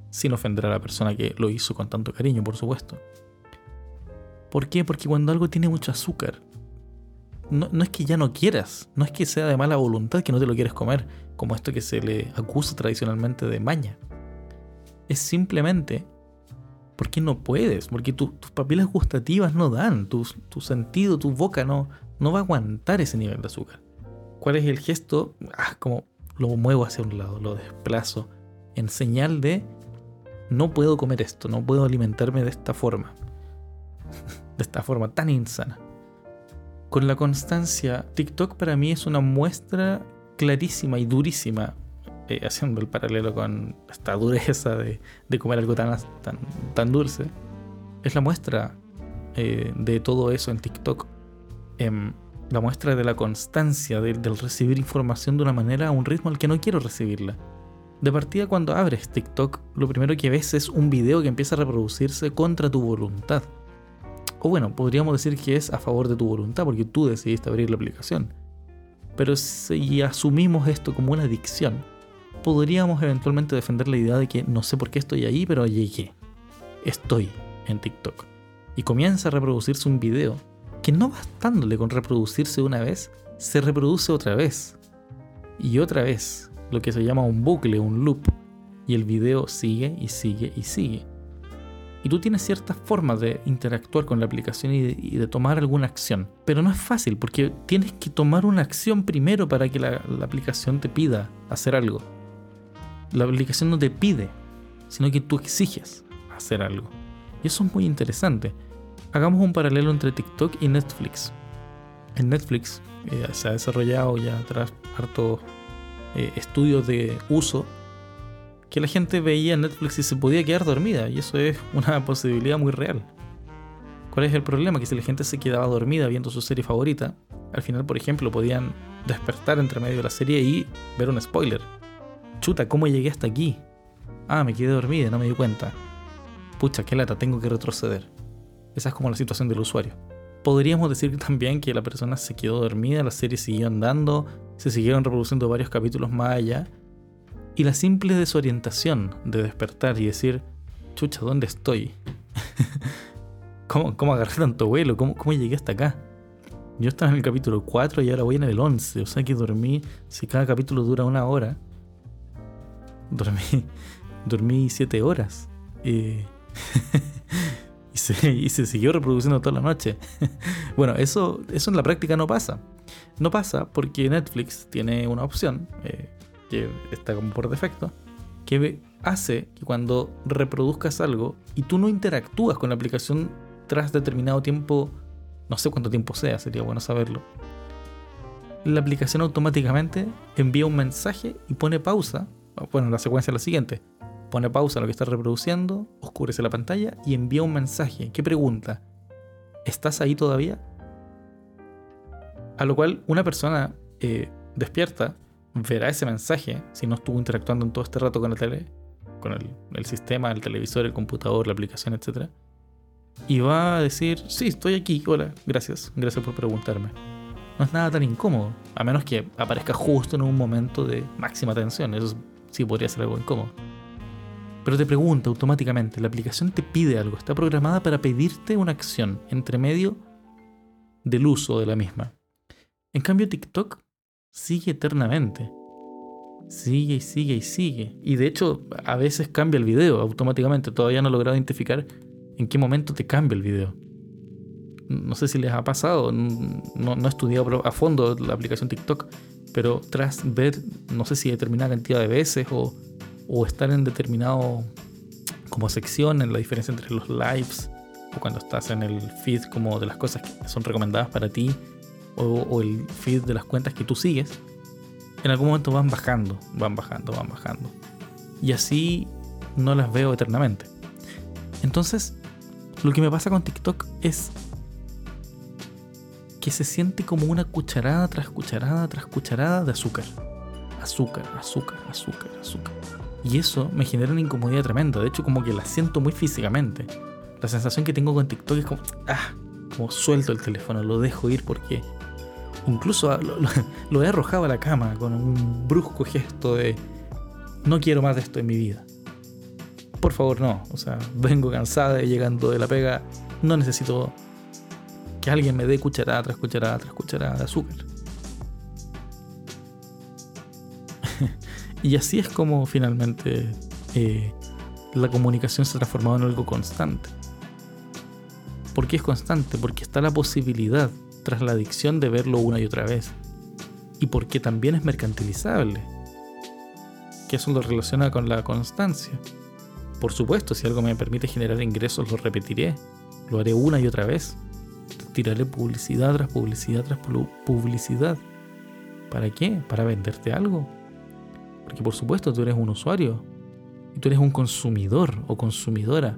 sin ofender a la persona que lo hizo con tanto cariño, por supuesto. ¿Por qué? Porque cuando algo tiene mucho azúcar, no, es que ya no quieras, no es que sea de mala voluntad que no te lo quieres comer, como esto que se le acusa tradicionalmente de maña. Es simplemente porque no puedes, porque tus papilas gustativas no dan, tu, sentido, tu boca no, no va a aguantar ese nivel de azúcar. ¿Cuál es el gesto? Ah, como lo muevo hacia un lado, lo desplazo, en señal de no puedo comer esto, no puedo alimentarme de esta forma, (laughs) de esta forma tan insana. Con la constancia, TikTok para mí es una muestra clarísima y durísima eh, haciendo el paralelo con esta dureza de, comer algo tan, tan, dulce, es la muestra eh, de todo eso en TikTok. Em, la muestra de la constancia del recibir información de una manera a un ritmo al que no quiero recibirla. De partida cuando abres TikTok, lo primero que ves es un video que empieza a reproducirse contra tu voluntad. O bueno, podríamos decir que es a favor de tu voluntad porque tú decidiste abrir la aplicación. Pero si asumimos esto como una adicción, podríamos eventualmente defender la idea de que no sé por qué estoy ahí, pero llegué. Estoy en TikTok. Y comienza a reproducirse un video que no bastándole con reproducirse una vez, se reproduce otra vez. Y otra vez, lo que se llama un bucle, un loop. Y el video sigue y sigue y sigue. Y tú tienes ciertas formas de interactuar con la aplicación y de, tomar alguna acción. Pero no es fácil porque tienes que tomar una acción primero para que la, aplicación te pida hacer algo. La aplicación no te pide, sino que tú exiges hacer algo. Y eso es muy interesante. Hagamos un paralelo entre TikTok y Netflix. En Netflix eh, se ha desarrollado ya tras hartos eh, estudios de uso que la gente veía Netflix y se podía quedar dormida, y eso es una (laughs) posibilidad muy real. ¿Cuál es el problema? Que si la gente se quedaba dormida viendo su serie favorita, al final, por ejemplo, podían despertar entre medio de la serie y ver un spoiler. Chuta, ¿cómo llegué hasta aquí? Ah, me quedé dormida, no me di cuenta. Pucha, qué lata, tengo que retroceder. Esa es como la situación del usuario. Podríamos decir (laughs) también que la persona se quedó dormida, la serie siguió andando, se siguieron reproduciendo varios capítulos más allá, y la simple desorientación de despertar y decir, chucha, ¿dónde estoy? (laughs) ¿Cómo, ¿Cómo, agarré tanto vuelo? ¿Cómo, ¿Cómo llegué hasta acá? Yo estaba en el capítulo 4 y ahora voy en el 11, o sea que dormí, si cada capítulo dura una hora, dormí, (laughs) dormí 7 horas. (laughs) y, se, y, se, siguió reproduciendo toda la noche. (laughs) bueno, eso, eso en la práctica no pasa. No pasa porque Netflix tiene una opción, eh, que está como por defecto, que hace que cuando reproduzcas algo y tú no interactúas con la aplicación tras determinado tiempo, no sé cuánto tiempo sea, sería bueno saberlo. La aplicación automáticamente envía un mensaje y pone pausa. Bueno, la secuencia es la siguiente. Pone pausa a lo que está reproduciendo, oscurece la pantalla y envía un mensaje que pregunta, ¿estás ahí todavía? A lo cual una persona eh, despierta verá ese mensaje si no estuvo interactuando en todo este rato con la tele, con el, sistema, el televisor, el computador, la aplicación, etc. Y va a decir, sí, estoy aquí, hola, gracias, gracias por preguntarme. No es nada tan incómodo, a menos que aparezca justo en un momento de máxima tensión, eso sí podría ser algo incómodo. Pero te pregunta automáticamente, la aplicación te pide algo, está programada para pedirte una acción entre medio del uso de la misma. En cambio, TikTok sigue eternamente. Sigue y sigue y sigue. Y de hecho, a veces cambia el video automáticamente. Todavía no he logrado identificar en qué momento te cambia el video. No sé si les ha pasado, no, he estudiado a fondo la aplicación TikTok, pero tras ver, no sé si determinada cantidad de veces o, o estar en determinado como sección en la diferencia entre los lives o cuando estás en el feed como de las cosas que son recomendadas para ti o, el feed de las cuentas que tú sigues, en algún momento van bajando, van bajando, van bajando. Y así no las veo eternamente. Entonces, lo que me pasa con TikTok es que se siente como una cucharada tras cucharada tras cucharada de azúcar. Azúcar, azúcar, azúcar, azúcar. Y eso me genera una incomodidad tremenda. De hecho, como que la siento muy físicamente. La sensación que tengo con TikTok es como, ah, como suelto el teléfono, lo dejo ir porque Incluso (laughs) lo, he arrojado a la cama con un brusco gesto de no quiero más de esto en mi vida. Por favor, no. O sea, vengo cansada y llegando de la pega. No necesito que alguien me dé cucharada tras cucharada tras cucharada de azúcar. (laughs) y así es como finalmente eh, la comunicación se ha transformado en algo constante. ¿Por qué es constante? Porque está la posibilidad tras la adicción de verlo una y otra vez. Y porque también es mercantilizable. Que eso lo relaciona con la constancia. Por supuesto, si algo me permite generar ingresos, lo repetiré. Lo haré una y otra vez. Tiraré publicidad tras publicidad tras publicidad. ¿Para qué? ¿Para venderte algo? Porque por supuesto tú eres un usuario y tú eres un consumidor o consumidora.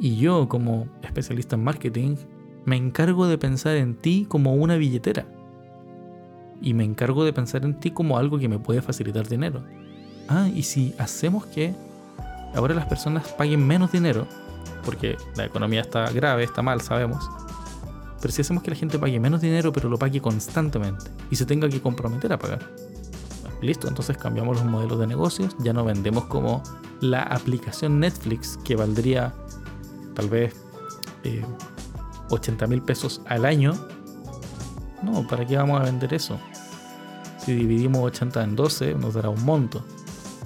Y yo como especialista en marketing me encargo de pensar en ti como una billetera. Y me encargo de pensar en ti como algo que me puede facilitar dinero. Ah, y si hacemos que ahora las personas paguen menos dinero, porque la economía está grave, está mal, sabemos. Pero si hacemos que la gente pague menos dinero, pero lo pague constantemente y se tenga que comprometer a pagar. Listo, entonces cambiamos los modelos de negocios, ya no vendemos como la aplicación Netflix que valdría tal vez 80 eh, mil pesos al año. No, ¿para qué vamos a vender eso? Si dividimos 80 en 12 nos dará un monto.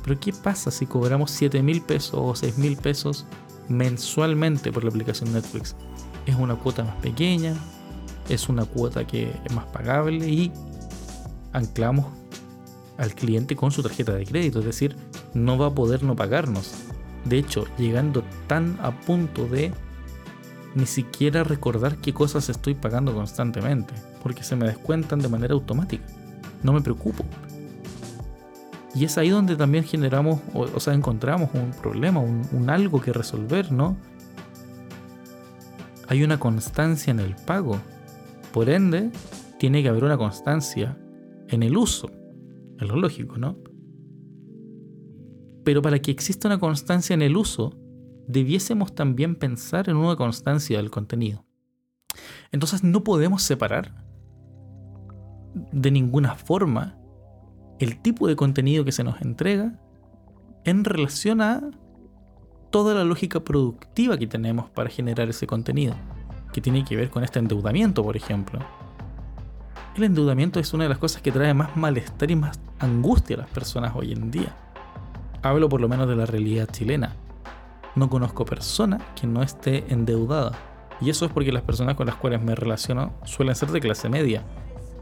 Pero ¿qué pasa si cobramos 7 mil pesos o 6 mil pesos mensualmente por la aplicación Netflix? Es una cuota más pequeña, es una cuota que es más pagable y anclamos al cliente con su tarjeta de crédito, es decir, no va a poder no pagarnos. De hecho, llegando tan a punto de ni siquiera recordar qué cosas estoy pagando constantemente, porque se me descuentan de manera automática. No me preocupo. Y es ahí donde también generamos, o, sea, encontramos un problema, un, algo que resolver, ¿no? Hay una constancia en el pago. Por ende, tiene que haber una constancia en el uso. Es lo lógico, ¿no? Pero para que exista una constancia en el uso, debiésemos también pensar en una constancia del contenido. Entonces no podemos separar de ninguna forma el tipo de contenido que se nos entrega en relación a toda la lógica productiva que tenemos para generar ese contenido, que tiene que ver con este endeudamiento, por ejemplo. El endeudamiento es una de las cosas que trae más malestar y más angustia a las personas hoy en día. Hablo por lo menos de la realidad chilena. No conozco persona que no esté endeudada. Y eso es porque las personas con las cuales me relaciono suelen ser de clase media.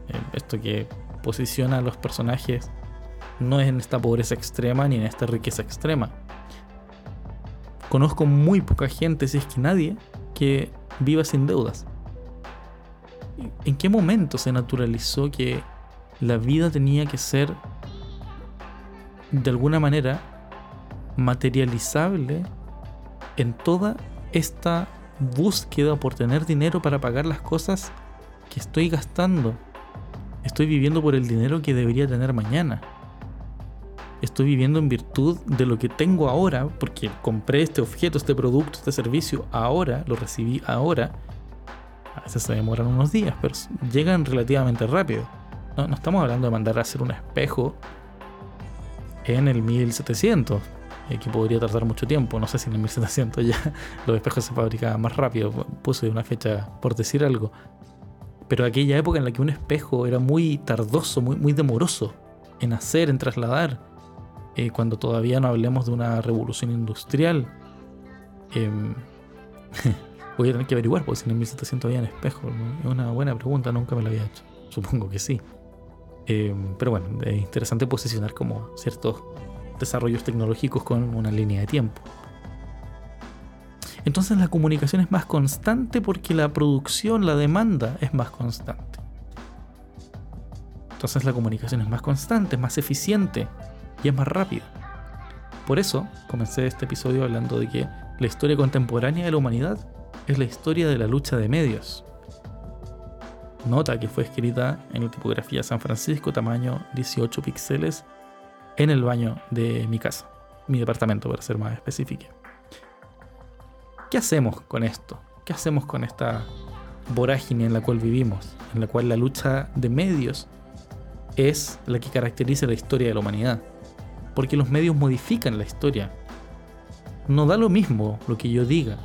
Eh, esto que posiciona a los personajes no es en esta pobreza extrema ni en esta riqueza extrema. Conozco muy poca gente, si es que nadie, que viva sin deudas. ¿En qué momento se naturalizó que la vida tenía que ser de alguna manera materializable en toda esta búsqueda por tener dinero para pagar las cosas que estoy gastando Estoy viviendo por el dinero que debería tener mañana. Estoy viviendo en virtud de lo que tengo ahora, porque compré este objeto, este producto, este servicio ahora, lo recibí ahora. A veces se demoran unos días, pero llegan relativamente rápido. No, estamos hablando de mandar a hacer un espejo en el 1700, que podría tardar mucho tiempo. No sé si en el 1700 ya (laughs) los espejos se fabricaban más rápido. Puse una fecha por decir algo pero aquella época en la que un espejo era muy tardoso, muy, muy demoroso en hacer, en trasladar, eh, cuando todavía no hablemos de una revolución industrial. Em, (laughs) voy a tener que averiguar, porque si en el 1700 había espejo. Es una buena pregunta, nunca me la había hecho. (laughs) Supongo que sí. Em, pero bueno, es interesante posicionar como ciertos desarrollos tecnológicos con una línea de tiempo. Entonces la comunicación es más constante porque la producción, la demanda es más constante. Entonces la comunicación es más constante, es más eficiente y es más rápida. Por eso comencé este episodio hablando de que la historia contemporánea de la humanidad es la historia de la lucha de medios. Nota que fue escrita en la tipografía San Francisco, tamaño 18 píxeles, en el baño de mi casa, mi departamento para ser más específico. ¿Qué hacemos con esto? ¿Qué hacemos con esta vorágine en la cual vivimos? En la cual la lucha de medios es la que caracteriza la historia de la humanidad. Porque los medios modifican la historia. No da lo mismo lo que yo diga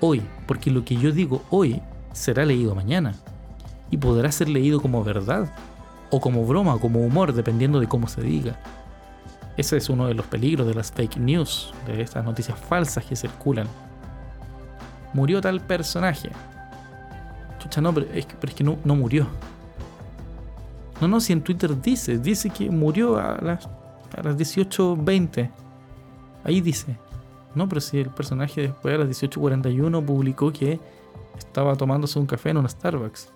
hoy, porque lo que yo digo hoy será leído mañana. Y podrá ser leído como verdad, o como broma, como humor, dependiendo de cómo se diga. Ese es uno de los peligros de las fake news, de estas noticias falsas que circulan murió tal personaje. Chucha, no, pero es que, no, murió. No, no, si en Twitter dice, dice que murió a las, a las 18.20. Ahí dice. No, pero si el personaje después a las 18.41 publicó que estaba tomándose un café en un Starbucks.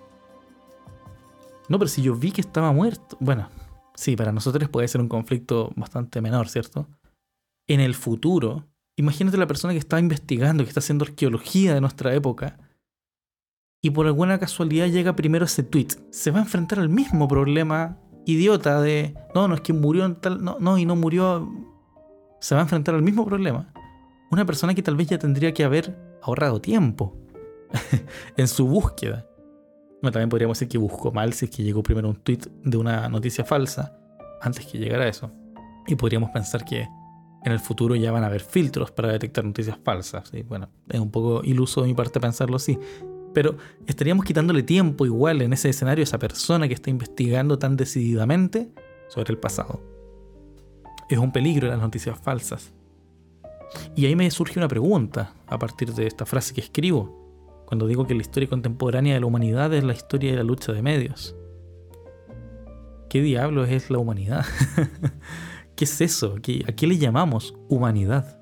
No, pero si yo vi que estaba muerto. Bueno, sí, para nosotros puede ser un conflicto bastante menor, ¿cierto? En el futuro, imagínate la persona que está investigando, que está haciendo arqueología de nuestra época, y por alguna casualidad llega primero ese tweet. Se va a enfrentar al mismo problema idiota de, no, no es que murió en tal, no, no, y no murió. Se va a enfrentar al mismo problema. Una persona que tal vez ya tendría que haber ahorrado tiempo (laughs) en su búsqueda. Bueno, también podríamos decir que buscó mal si es que llegó primero un tweet de una noticia falsa antes que llegara eso. Y podríamos pensar que en el futuro ya van a haber filtros para detectar noticias falsas. Y bueno, es un poco iluso de mi parte pensarlo así. Pero estaríamos quitándole tiempo igual en ese escenario a esa persona que está investigando tan decididamente sobre el pasado. Es un peligro las noticias falsas. Y ahí me surge una pregunta a partir de esta frase que escribo cuando digo que la historia contemporánea de la humanidad es la historia de la lucha de medios. ¿Qué diablos es la humanidad? (laughs) ¿Qué es eso? ¿A qué le llamamos humanidad?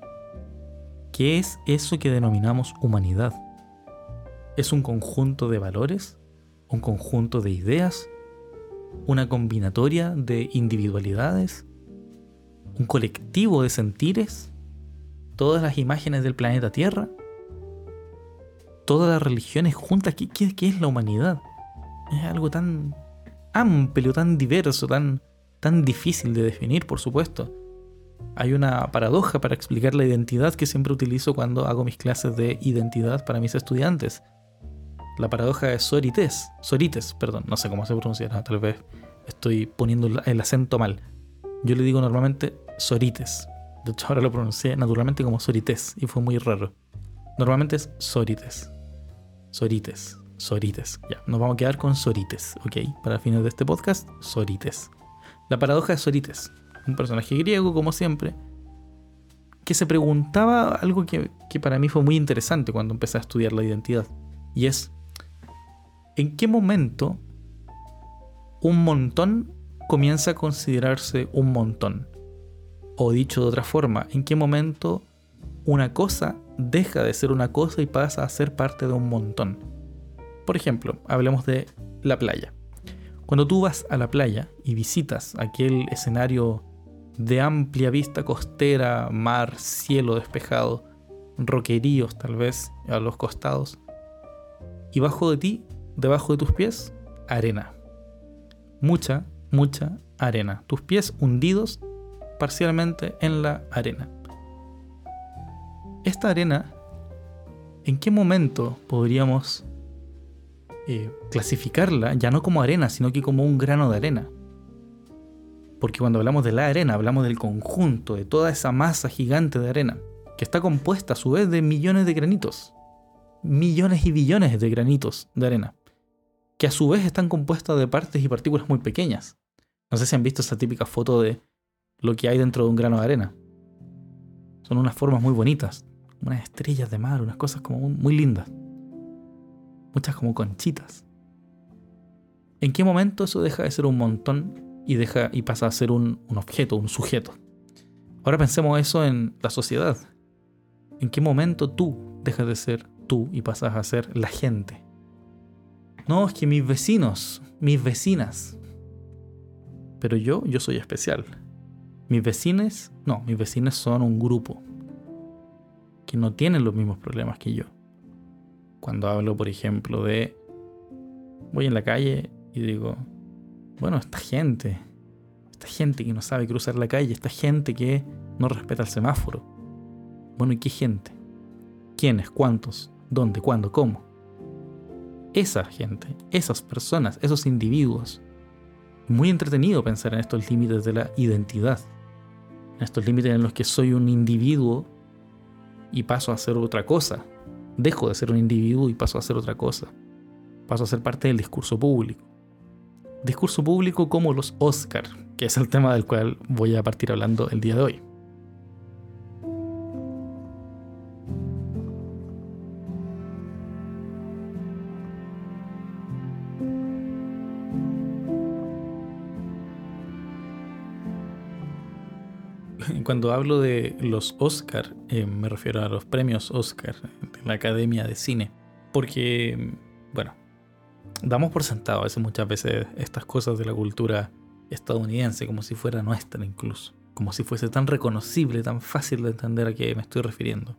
¿Qué es eso que denominamos humanidad? ¿Es un conjunto de valores? ¿Un conjunto de ideas? ¿Una combinatoria de individualidades? ¿Un colectivo de sentires? ¿Todas las imágenes del planeta Tierra? todas las religiones juntas. ¿Qué, es la humanidad? Es algo tan amplio, tan diverso, tan, tan difícil de definir, por supuesto. Hay una paradoja para explicar la identidad que siempre utilizo cuando hago mis clases de identidad para mis estudiantes. La paradoja de Sorites, Sorites, perdón, no sé cómo se pronuncia, tal vez estoy poniendo el acento mal. Yo le digo normalmente Sorites. De hecho, ahora lo pronuncié naturalmente como Sorites y fue muy raro. Normalmente es Sorites. Sorites. Sorites. Ya, nos vamos a quedar con Sorites, ¿ok? Para fines de este podcast, Sorites. La paradoja de Sorites. Un personaje griego, como siempre, que se preguntaba algo que, que para mí fue muy interesante cuando empecé a estudiar la identidad. Y es, ¿en qué momento un montón comienza a considerarse un montón? O dicho de otra forma, ¿en qué momento una cosa deja de ser una cosa y pasa a ser parte de un montón. Por ejemplo, hablemos de la playa. Cuando tú vas a la playa y visitas aquel escenario de amplia vista costera, mar, cielo despejado, roqueríos tal vez a los costados, y bajo de ti, debajo de tus pies, arena. Mucha, mucha arena. Tus pies hundidos parcialmente en la arena. Esta arena, ¿en qué momento podríamos eh, clasificarla ya no como arena, sino que como un grano de arena? Porque cuando hablamos de la arena, hablamos del conjunto, de toda esa masa gigante de arena, que está compuesta a su vez de millones de granitos. Millones y billones de granitos de arena. Que a su vez están compuestas de partes y partículas muy pequeñas. No sé si han visto esa típica foto de lo que hay dentro de un grano de arena. Son unas formas muy bonitas unas estrellas de mar, unas cosas como muy lindas. Muchas como conchitas. ¿En qué momento eso deja de ser un montón y, deja, y pasa a ser un, un objeto, un sujeto? Ahora pensemos eso en la sociedad. ¿En qué momento tú dejas de ser tú y pasas a ser la gente? No, es que mis vecinos, mis vecinas. Pero yo, yo soy especial. Mis vecinos, no, mis vecinos son un grupo, que no tienen los mismos problemas que yo. Cuando hablo, por ejemplo, de... Voy en la calle y digo, bueno, esta gente, esta gente que no sabe cruzar la calle, esta gente que no respeta el semáforo. Bueno, ¿y qué gente? ¿Quiénes? ¿Cuántos? ¿Dónde? ¿Cuándo? ¿Cómo? Esa gente, esas personas, esos individuos. Muy entretenido pensar en estos límites de la identidad. En estos límites en los que soy un individuo y paso a ser otra cosa. Dejo de ser un individuo y paso a ser otra cosa. Paso a ser parte del discurso público. Discurso público como los Oscar, que es el tema del cual voy a partir hablando el día de hoy. Cuando hablo de los Oscar, eh, me refiero a los premios Oscar de la Academia de Cine. Porque, bueno, damos por sentado a veces muchas veces estas cosas de la cultura estadounidense, como si fuera nuestra incluso, como si fuese tan reconocible, tan fácil de entender a qué me estoy refiriendo.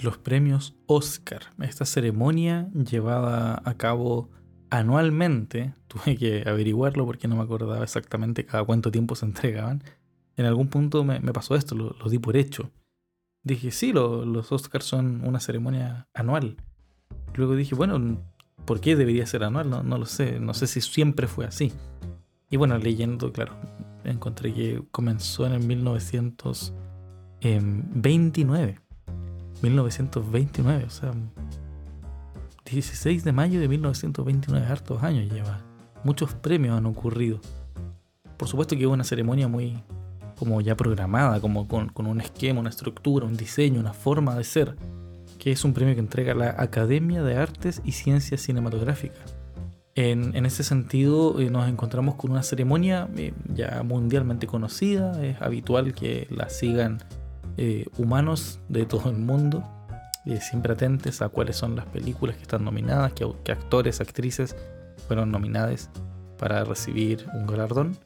Los premios Oscar, esta ceremonia llevada a cabo anualmente, (laughs) tuve que averiguarlo porque no me acordaba exactamente cada cuánto tiempo se entregaban, en algún punto me, pasó esto, lo, di por hecho. Dije, sí, los Oscars son una ceremonia anual. Luego dije, bueno, ¿por qué debería ser anual? No, no lo sé, no sé si siempre fue así. Y bueno, leyendo, claro, encontré que comenzó en el 1929. 1929, o sea, 16 de mayo de 1929, hartos años lleva. Muchos premios han ocurrido. Por supuesto que hubo una ceremonia muy como ya programada, como con, con, un esquema, una estructura, un diseño, una forma de ser, que es un premio que entrega la Academia de Artes y Ciencias Cinematográficas. En, en ese sentido eh, nos encontramos con una ceremonia eh, ya mundialmente conocida, es habitual que la sigan eh, humanos de todo el mundo, siempre atentos a cuáles son las películas que están nominadas, qué, qué actores, actrices fueron nominadas para recibir un galardón.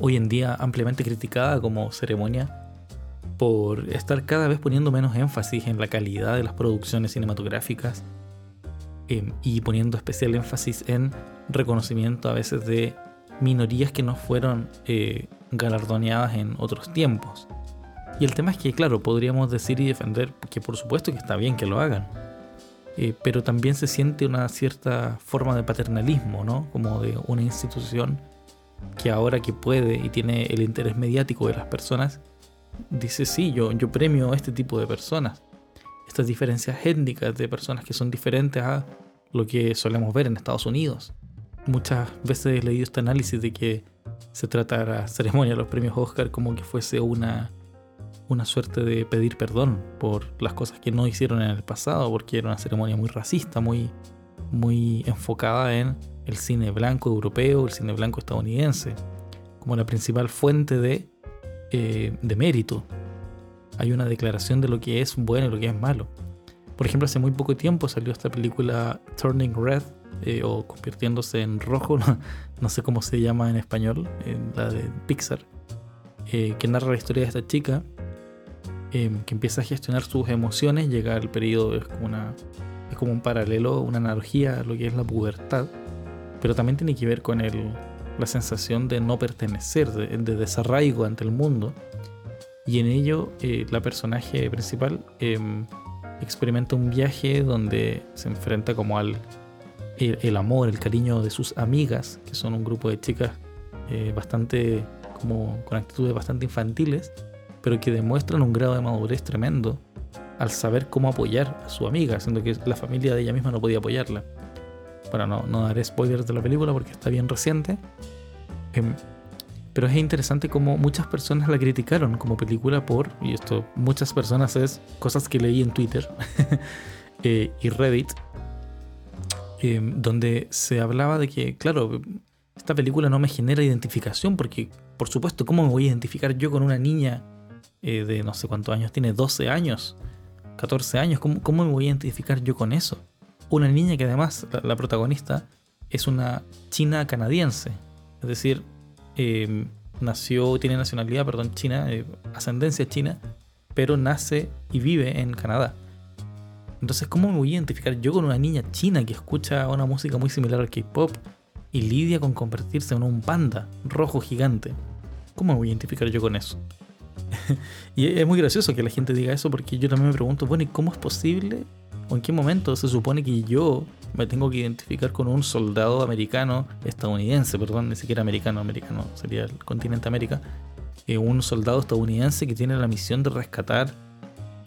Hoy en día ampliamente criticada como ceremonia por estar cada vez poniendo menos énfasis en la calidad de las producciones cinematográficas em, y poniendo especial énfasis en reconocimiento a veces de minorías que no fueron eh, galardoneadas en otros tiempos. Y el tema es que, claro, podríamos decir y defender que por supuesto que está bien que lo hagan, eh, pero también se siente una cierta forma de paternalismo, ¿no? Como de una institución que ahora que puede y tiene el interés mediático de las personas, dice, sí, yo, yo premio a este tipo de personas. Estas diferencias étnicas de personas que son diferentes a lo que solemos ver en Estados Unidos. Muchas veces he leído este análisis de que se trata la ceremonia de los premios Oscar como que fuese una, una suerte de pedir perdón por las cosas que no hicieron en el pasado, porque era una ceremonia muy racista, muy, muy enfocada en el cine blanco europeo, el cine blanco estadounidense, como la principal fuente de, eh, de mérito. Hay una declaración de lo que es bueno y lo que es malo. Por ejemplo, hace muy poco tiempo salió esta película Turning Red, eh, o convirtiéndose en rojo, (laughs) no, sé cómo se llama en español, la de Pixar, eh, que narra la historia de esta chica em, que empieza a gestionar sus emociones, llega al periodo, es como, es como un paralelo, una analogía a lo que es la pubertad, pero también tiene que ver con el, la sensación de no pertenecer, de, desarraigo ante el mundo. Y en ello eh, la personaje principal em, experimenta un viaje donde se enfrenta como al el, amor, el cariño de sus amigas, que son un grupo de chicas eh, bastante, como con actitudes bastante infantiles, pero que demuestran un grado de madurez tremendo al saber cómo apoyar a su amiga, siendo que la familia de ella misma no podía apoyarla. Bueno, no, no daré spoilers de la película porque está bien reciente. Em, pero es interesante como muchas personas la criticaron como película por, y esto muchas personas es cosas que leí en Twitter (laughs) eh, y Reddit, Em, donde se hablaba de que, claro, esta película no me genera identificación porque, por supuesto, ¿cómo me voy a identificar yo con una niña eh, de no sé cuántos años? Tiene 12 años, 14 años, ¿cómo, ¿cómo, me voy a identificar yo con eso? Una niña que además, la, protagonista, es una china canadiense, es decir, em, nació, tiene nacionalidad, perdón, china, eh, ascendencia china, pero nace y vive en Canadá. Entonces, ¿cómo me voy a identificar yo con una niña china que escucha una música muy similar al K-pop y lidia con convertirse en un panda rojo gigante? ¿Cómo me voy a identificar yo con eso? (laughs) y es muy gracioso que la gente diga eso porque yo también me pregunto, bueno, ¿y cómo es posible? ¿O en qué momento se supone que yo me tengo que identificar con un soldado americano, estadounidense, perdón, ni siquiera americano, americano, sería el continente América, eh, un soldado estadounidense que tiene la misión de rescatar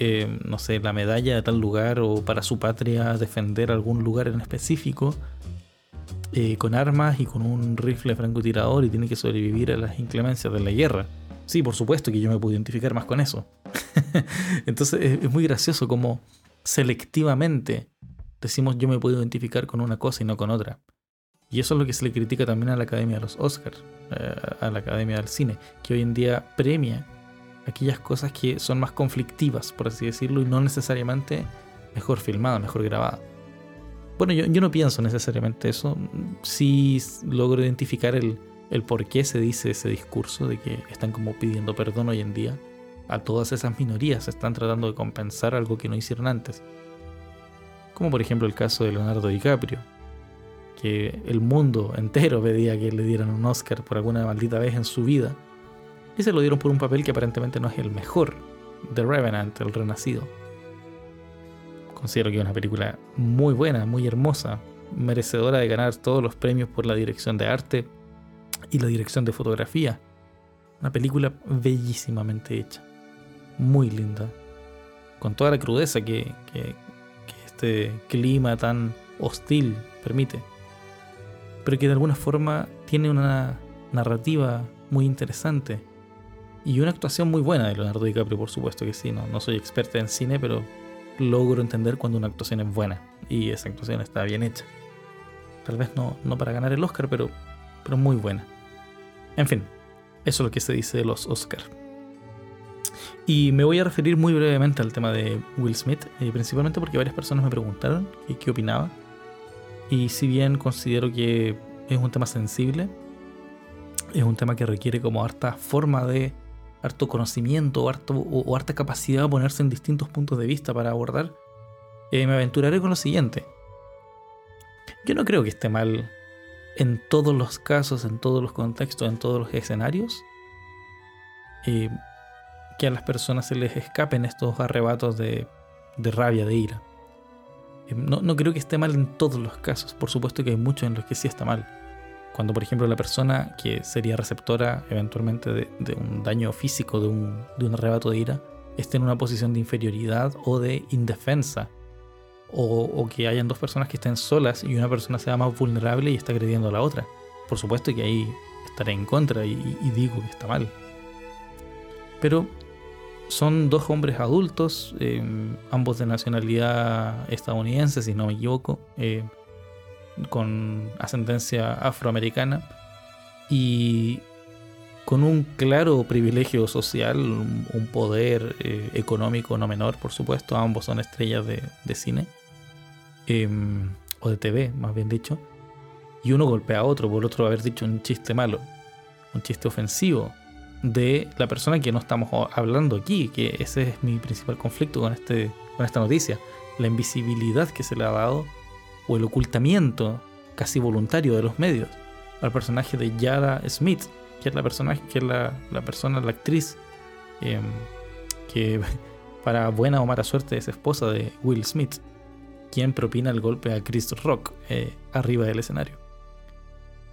eh, no sé, la medalla de tal lugar o para su patria defender algún lugar en específico eh, con armas y con un rifle francotirador y tiene que sobrevivir a las inclemencias de la guerra. Sí, por supuesto que yo me puedo identificar más con eso. (laughs) Entonces es, muy gracioso como selectivamente decimos yo me puedo identificar con una cosa y no con otra. Y eso es lo que se le critica también a la Academia de los Oscars, eh, a la Academia del Cine, que hoy en día premia aquellas cosas que son más conflictivas, por así decirlo, y no necesariamente mejor filmada, mejor grabada. Bueno, yo, no pienso necesariamente eso. Sí logro identificar el, el por qué se dice ese discurso de que están como pidiendo perdón hoy en día a todas esas minorías, están tratando de compensar algo que no hicieron antes. Como por ejemplo el caso de Leonardo DiCaprio, que el mundo entero pedía que le dieran un Oscar por alguna maldita vez en su vida, y se lo dieron por un papel que aparentemente no es el mejor, The Revenant, el Renacido. Considero que es una película muy buena, muy hermosa, merecedora de ganar todos los premios por la dirección de arte y la dirección de fotografía. Una película bellísimamente hecha, muy linda, con toda la crudeza que, este clima tan hostil permite, pero que de alguna forma tiene una narrativa muy interesante y una actuación muy buena de Leonardo DiCaprio, por supuesto que sí, no, no soy experta en cine, pero logro entender cuando una actuación es buena y esa actuación está bien hecha. Tal vez no, no para ganar el Oscar, pero, pero muy buena. En fin, eso es lo que se dice de los Oscar. Y me voy a referir muy brevemente al tema de Will Smith, eh, principalmente porque varias personas me preguntaron qué, opinaba. Y si bien considero que es un tema sensible, es un tema que requiere como harta forma de harto conocimiento o, harta capacidad de ponerse en distintos puntos de vista para abordar, eh, me aventuraré con lo siguiente. Yo no creo que esté mal en todos los casos, en todos los contextos, en todos los escenarios, eh, que a las personas se les escapen estos arrebatos de, rabia, de ira. Eh, no, no creo que esté mal en todos los casos, por supuesto que hay muchos en los que sí está mal cuando, por ejemplo, la persona que sería receptora eventualmente de, un daño físico, de un, de un, arrebato de ira, esté en una posición de inferioridad o de indefensa. O, que hayan dos personas que estén solas y una persona sea más vulnerable y está agrediendo a la otra. Por supuesto que ahí estaré en contra y, digo que está mal. Pero son dos hombres adultos, eh, ambos de nacionalidad estadounidense, si no me equivoco. Eh, con ascendencia afroamericana y con un claro privilegio social, un poder eh, económico no menor, por supuesto, ambos son estrellas de, cine, em, o de TV, más bien dicho, y uno golpea a otro por otro haber dicho un chiste malo, un chiste ofensivo de la persona que no estamos hablando aquí, que ese es mi principal conflicto con, este, con esta noticia, la invisibilidad que se le ha dado o el ocultamiento casi voluntario de los medios al personaje de Yara Smith, que es la persona, que es la, persona, la actriz em, que (laughs) para buena o mala suerte es esposa de Will Smith, quien propina el golpe a Chris Rock eh, arriba del escenario.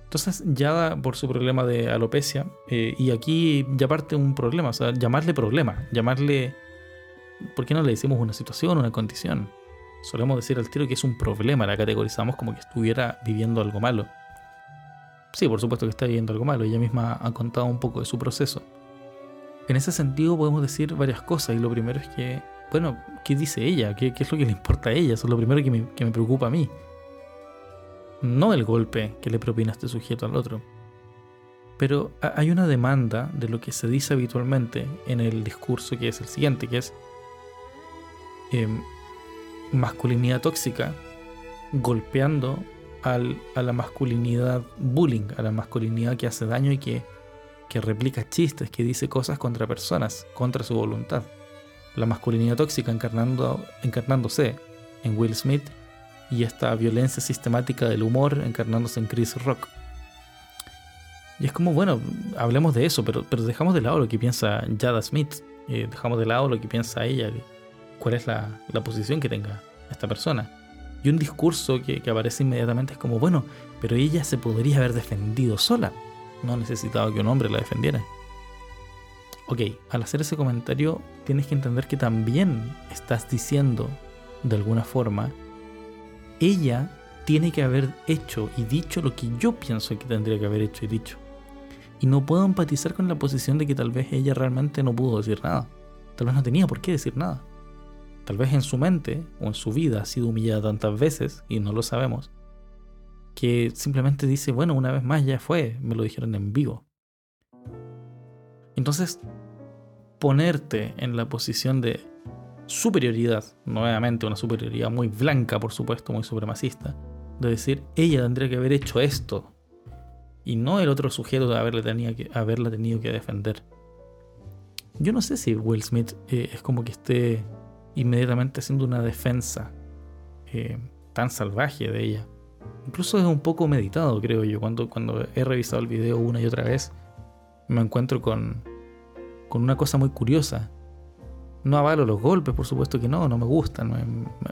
Entonces, Yada por su problema de alopecia, eh, y aquí ya parte un problema, o sea, llamarle problema, llamarle. ¿Por qué no le decimos una situación, una condición? solemos decir al tiro que es un problema, la categorizamos como que estuviera viviendo algo malo. Sí, por supuesto que está viviendo algo malo, ella misma ha contado un poco de su proceso. En ese sentido podemos decir varias cosas y lo primero es que, bueno, ¿qué dice ella? ¿Qué, es lo que le importa a ella? Eso es lo primero que me, que me preocupa a mí. No el golpe que le propina este sujeto al otro. Pero hay una demanda de lo que se dice habitualmente en el discurso que es el siguiente, que es em, masculinidad tóxica golpeando a la masculinidad bullying, a la masculinidad que hace daño y que, que replica chistes, que dice cosas contra personas, contra su voluntad. La masculinidad tóxica encarnando, encarnándose en Will Smith y esta violencia sistemática del humor encarnándose en Chris Rock. Y es como, bueno, hablemos de eso, pero, pero dejamos de lado lo que piensa Jada Smith, eh, dejamos de lado lo que piensa ella, cuál es la, posición que tenga esta persona. Y un discurso que, aparece inmediatamente es como, bueno, pero ella se podría haber defendido sola. No necesitaba que un hombre la defendiera. Ok, al hacer ese comentario tienes que entender que también estás diciendo, de alguna forma, ella tiene que haber hecho y dicho lo que yo pienso que tendría que haber hecho y dicho. Y no puedo empatizar con la posición de que tal vez ella realmente no pudo decir nada. Tal vez no tenía por qué decir nada. Tal vez en su mente o en su vida ha sido humillada tantas veces y no lo sabemos, que simplemente dice, bueno, una vez más ya fue, me lo dijeron en vivo. Entonces, ponerte en la posición de superioridad, nuevamente una superioridad muy blanca, por supuesto, muy supremacista, de decir, ella tendría que haber hecho esto, y no el otro sujeto de haberle haberla tenido que defender. Yo no sé si Will Smith eh, es como que esté inmediatamente haciendo una defensa eh, tan salvaje de ella. Incluso es un poco meditado, creo yo. Cuando, cuando he revisado el video una y otra vez, me encuentro con, con una cosa muy curiosa. No avalo los golpes, por supuesto que no, no me gustan. Me,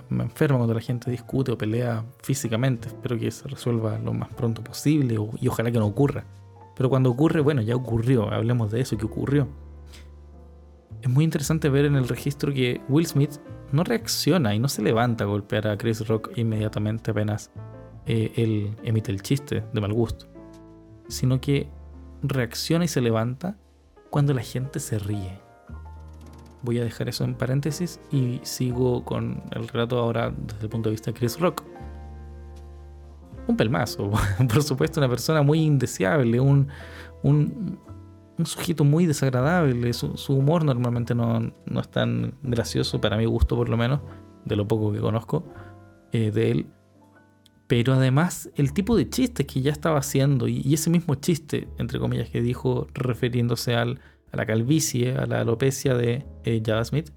me, enfermo cuando la gente discute o pelea físicamente. Espero que se resuelva lo más pronto posible y ojalá que no ocurra. Pero cuando ocurre, bueno, ya ocurrió. Hablemos de eso que ocurrió. Es muy interesante ver en el registro que Will Smith no reacciona y no se levanta a golpear a Chris Rock inmediatamente apenas eh, él emite el chiste de mal gusto, sino que reacciona y se levanta cuando la gente se ríe. Voy a dejar eso en paréntesis y sigo con el relato ahora desde el punto de vista de Chris Rock. Un pelmazo, (laughs) por supuesto, una persona muy indeseable, un, un, sujeto muy desagradable. Su, humor normalmente no, no, es tan gracioso, para mi gusto por lo menos, de lo poco que conozco eh, de él. Pero además el tipo de chistes que ya estaba haciendo y, ese mismo chiste, entre comillas, que dijo refiriéndose al, la calvicie, a la alopecia de eh, Java Smith,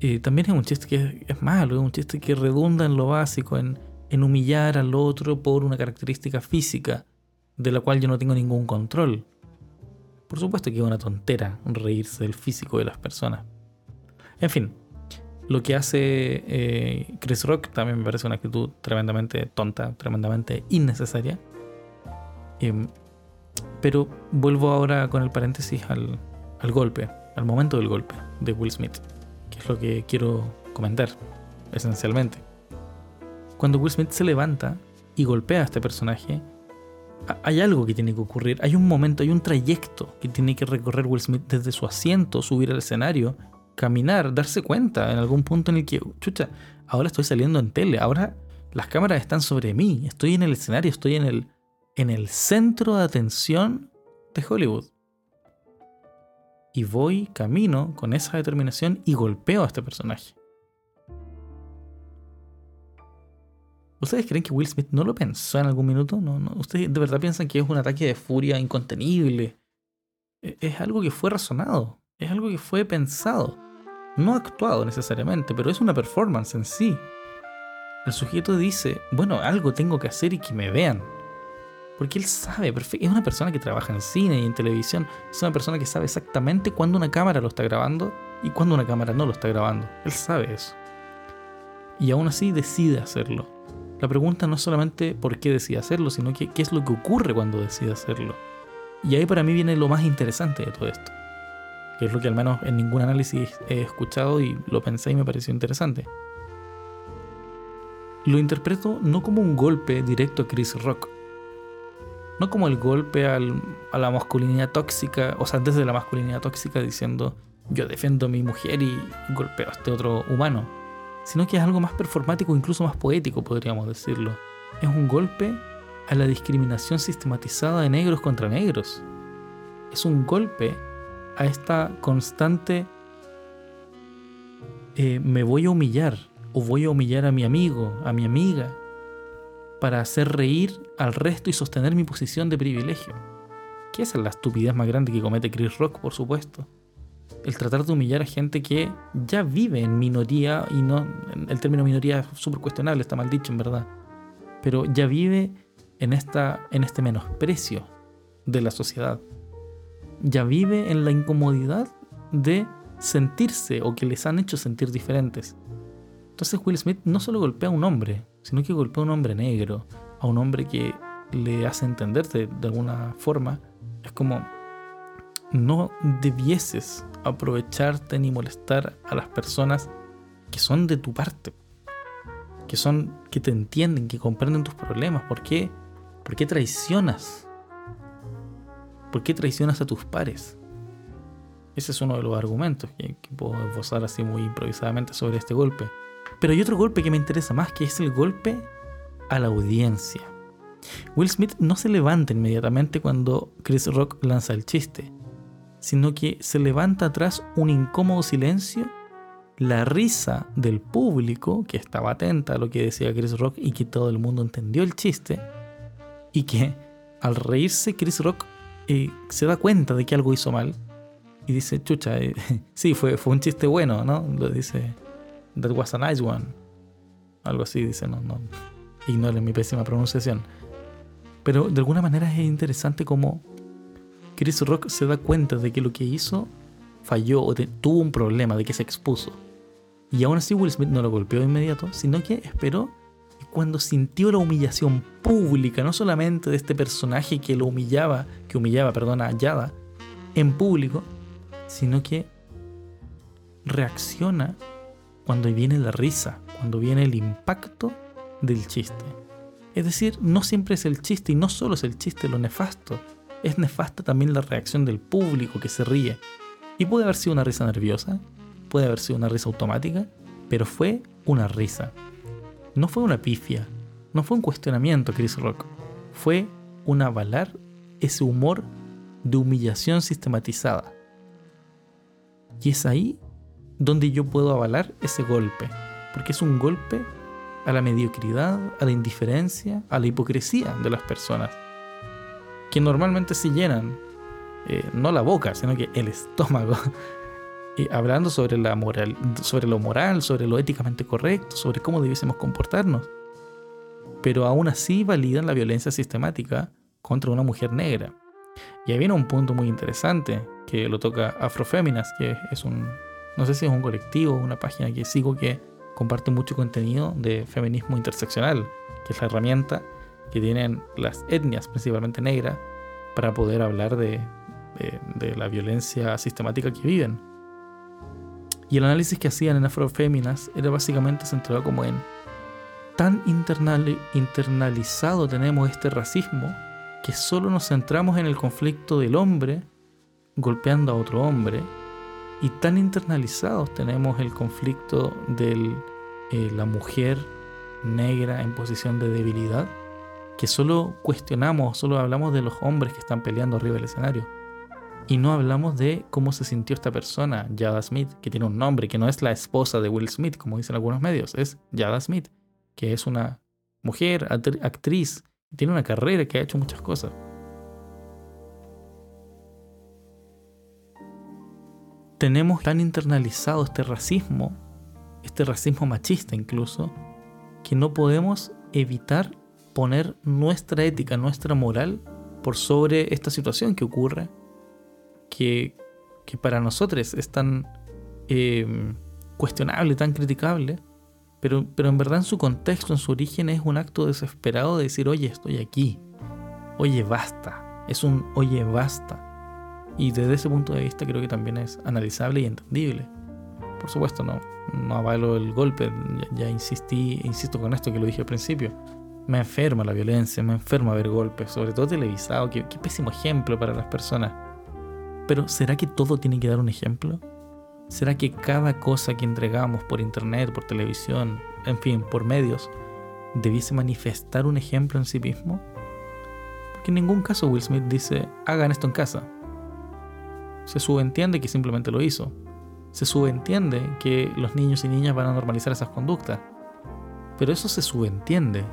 eh, también es un chiste que es, malo, es un chiste que redunda en lo básico, en, en humillar al otro por una característica física de la cual yo no tengo ningún control. Por supuesto que es una tontera reírse del físico de las personas. En fin, lo que hace eh, Chris Rock también me parece una actitud tremendamente tonta, tremendamente innecesaria. Em, pero vuelvo ahora con el paréntesis al, golpe, al momento del golpe de Will Smith, que es lo que quiero comentar, esencialmente. Cuando Will Smith se levanta y golpea a este personaje, hay algo que tiene que ocurrir, hay un momento, hay un trayecto que tiene que recorrer Will Smith desde su asiento, subir al escenario caminar, darse cuenta en algún punto en el que, chucha, ahora estoy saliendo en tele, ahora las cámaras están sobre mí, estoy en el escenario, estoy en el, en el centro de atención de Hollywood. Y voy camino con esa determinación y golpeo a este personaje. ¿Ustedes creen que Will Smith no lo pensó en algún minuto? ¿No, no? ¿Ustedes de verdad piensan que es un ataque de furia incontenible? E, es algo que fue razonado, es algo que fue pensado no actuado necesariamente, pero es una performance en sí. El sujeto dice, bueno, algo tengo que hacer y que me vean. Porque él sabe, es una persona que trabaja en cine y en televisión, es una persona que sabe exactamente cuándo una cámara lo está grabando y cuándo una cámara no lo está grabando. Él sabe eso. Y aún así decide hacerlo. La pregunta no es solamente por qué decide hacerlo, sino que qué es lo que ocurre cuando decide hacerlo. Y ahí para mí viene lo más interesante de todo esto que es lo que al menos en ningún análisis he escuchado y lo pensé y me pareció interesante. Lo interpreto no como un golpe directo a Chris Rock, no como el golpe a la masculinidad tóxica, o sea, desde la masculinidad tóxica diciendo yo defiendo a mi mujer y golpeo a este otro humano, sino que es algo más performático, incluso más poético, podríamos decirlo. Es un golpe a la discriminación sistematizada de negros contra negros. Es un golpe a esta constante eh, me voy a humillar o voy a humillar a mi amigo, a mi amiga, para hacer reír al resto y sostener mi posición de privilegio. Que es la estupidez más grande que comete Chris Rock, por supuesto. El tratar de humillar a gente que ya vive en minoría, y no, el término minoría es súper cuestionable, está mal dicho en verdad, pero ya vive en, esta, en este menosprecio de la sociedad ya vive en la incomodidad de sentirse o que les han hecho sentir diferentes. Entonces Will Smith no solo golpea a un hombre, sino que golpea a un hombre negro, a un hombre que le hace entender de, alguna forma. Es como, no debieses aprovecharte ni molestar a las personas que son de tu parte, que son, que te entienden, que comprenden tus problemas. ¿Por qué? ¿Por qué traicionas ¿Por qué traicionas a tus pares? Ese es uno de los argumentos que, puedo esbozar así muy improvisadamente sobre este golpe. Pero hay otro golpe que me interesa más, que es el golpe a la audiencia. Will Smith no se levanta inmediatamente cuando Chris Rock lanza el chiste, sino que se levanta atrás un incómodo silencio, la risa del público que estaba atenta a lo que decía Chris Rock y que todo el mundo entendió el chiste, y que al reírse, Chris Rock eh, se da cuenta de que algo hizo mal y dice, chucha, eh, (laughs) sí, fue, fue un chiste bueno, ¿no? Lo dice, that was a nice one. Algo así, dice, no, no, ignoren mi pésima pronunciación. Pero de alguna manera es interesante como Chris Rock se da cuenta de que lo que hizo falló o tuvo un problema, de que se expuso. Y aún así Will Smith no lo golpeó de inmediato, sino que esperó y cuando sintió la humillación pública, no solamente de este personaje que lo humillaba, que humillaba, perdona, a Yada, en público, sino que reacciona cuando viene la risa, cuando viene el impacto del chiste. Es decir, no siempre es el chiste y no solo es el chiste lo nefasto, es nefasta también la reacción del público que se ríe. Y puede haber sido una risa nerviosa, puede haber sido una risa automática, pero fue una risa. No fue una pifia, no fue un cuestionamiento, Chris Rock. Fue un avalar ese humor de humillación sistematizada. Y es ahí donde yo puedo avalar ese golpe, porque es un golpe a la mediocridad, a la indiferencia, a la hipocresía de las personas, que normalmente se llenan, eh, no la boca, sino que el estómago, y (laughs) hablando sobre, la moral, sobre lo moral, sobre lo éticamente correcto, sobre cómo debiésemos comportarnos. Pero aún así validan la violencia sistemática contra una mujer negra. Y ahí viene un punto muy interesante que lo toca Afroféminas, que es un, no sé si es un colectivo, una página que sigo que comparte mucho contenido de feminismo interseccional, que es la herramienta que tienen las etnias, principalmente negras, para poder hablar de, la violencia sistemática que viven. Y el análisis que hacían en Afroféminas era básicamente centrado como en tan internalizado tenemos este racismo que solo nos centramos en el conflicto del hombre golpeando a otro hombre y tan internalizados tenemos el conflicto de eh, la mujer negra en posición de debilidad, que solo cuestionamos, solo hablamos de los hombres que están peleando arriba del escenario. Y no hablamos de cómo se sintió esta persona, Jada Smith, que tiene un nombre, que no es la esposa de Will Smith, como dicen algunos medios, es Jada Smith, que es una mujer, actriz, tiene una carrera que ha hecho muchas cosas. Tenemos tan internalizado este racismo, este racismo machista incluso, que no podemos evitar poner nuestra ética, nuestra moral por sobre esta situación que ocurre, que, para nosotros es tan eh, cuestionable, tan criticable, pero, pero en verdad en su contexto, en su origen es un acto desesperado de decir, oye, estoy aquí, oye, basta, es un oye, basta. Y desde ese punto de vista creo que también es analizable y entendible. Por supuesto, no, no avalo el golpe, ya, insistí, insisto con esto que lo dije al principio. Me enferma la violencia, me enferma ver golpes, sobre todo televisado, qué, qué pésimo ejemplo para las personas. Pero ¿será que todo tiene que dar un ejemplo? ¿Será que cada cosa que entregamos por internet, por televisión, en fin, por medios, debiese manifestar un ejemplo en sí mismo? Porque en ningún caso Will Smith dice, hagan esto en casa. Se subentiende que simplemente lo hizo. Se subentiende que los niños y niñas van a normalizar esas conductas. Pero eso se subentiende.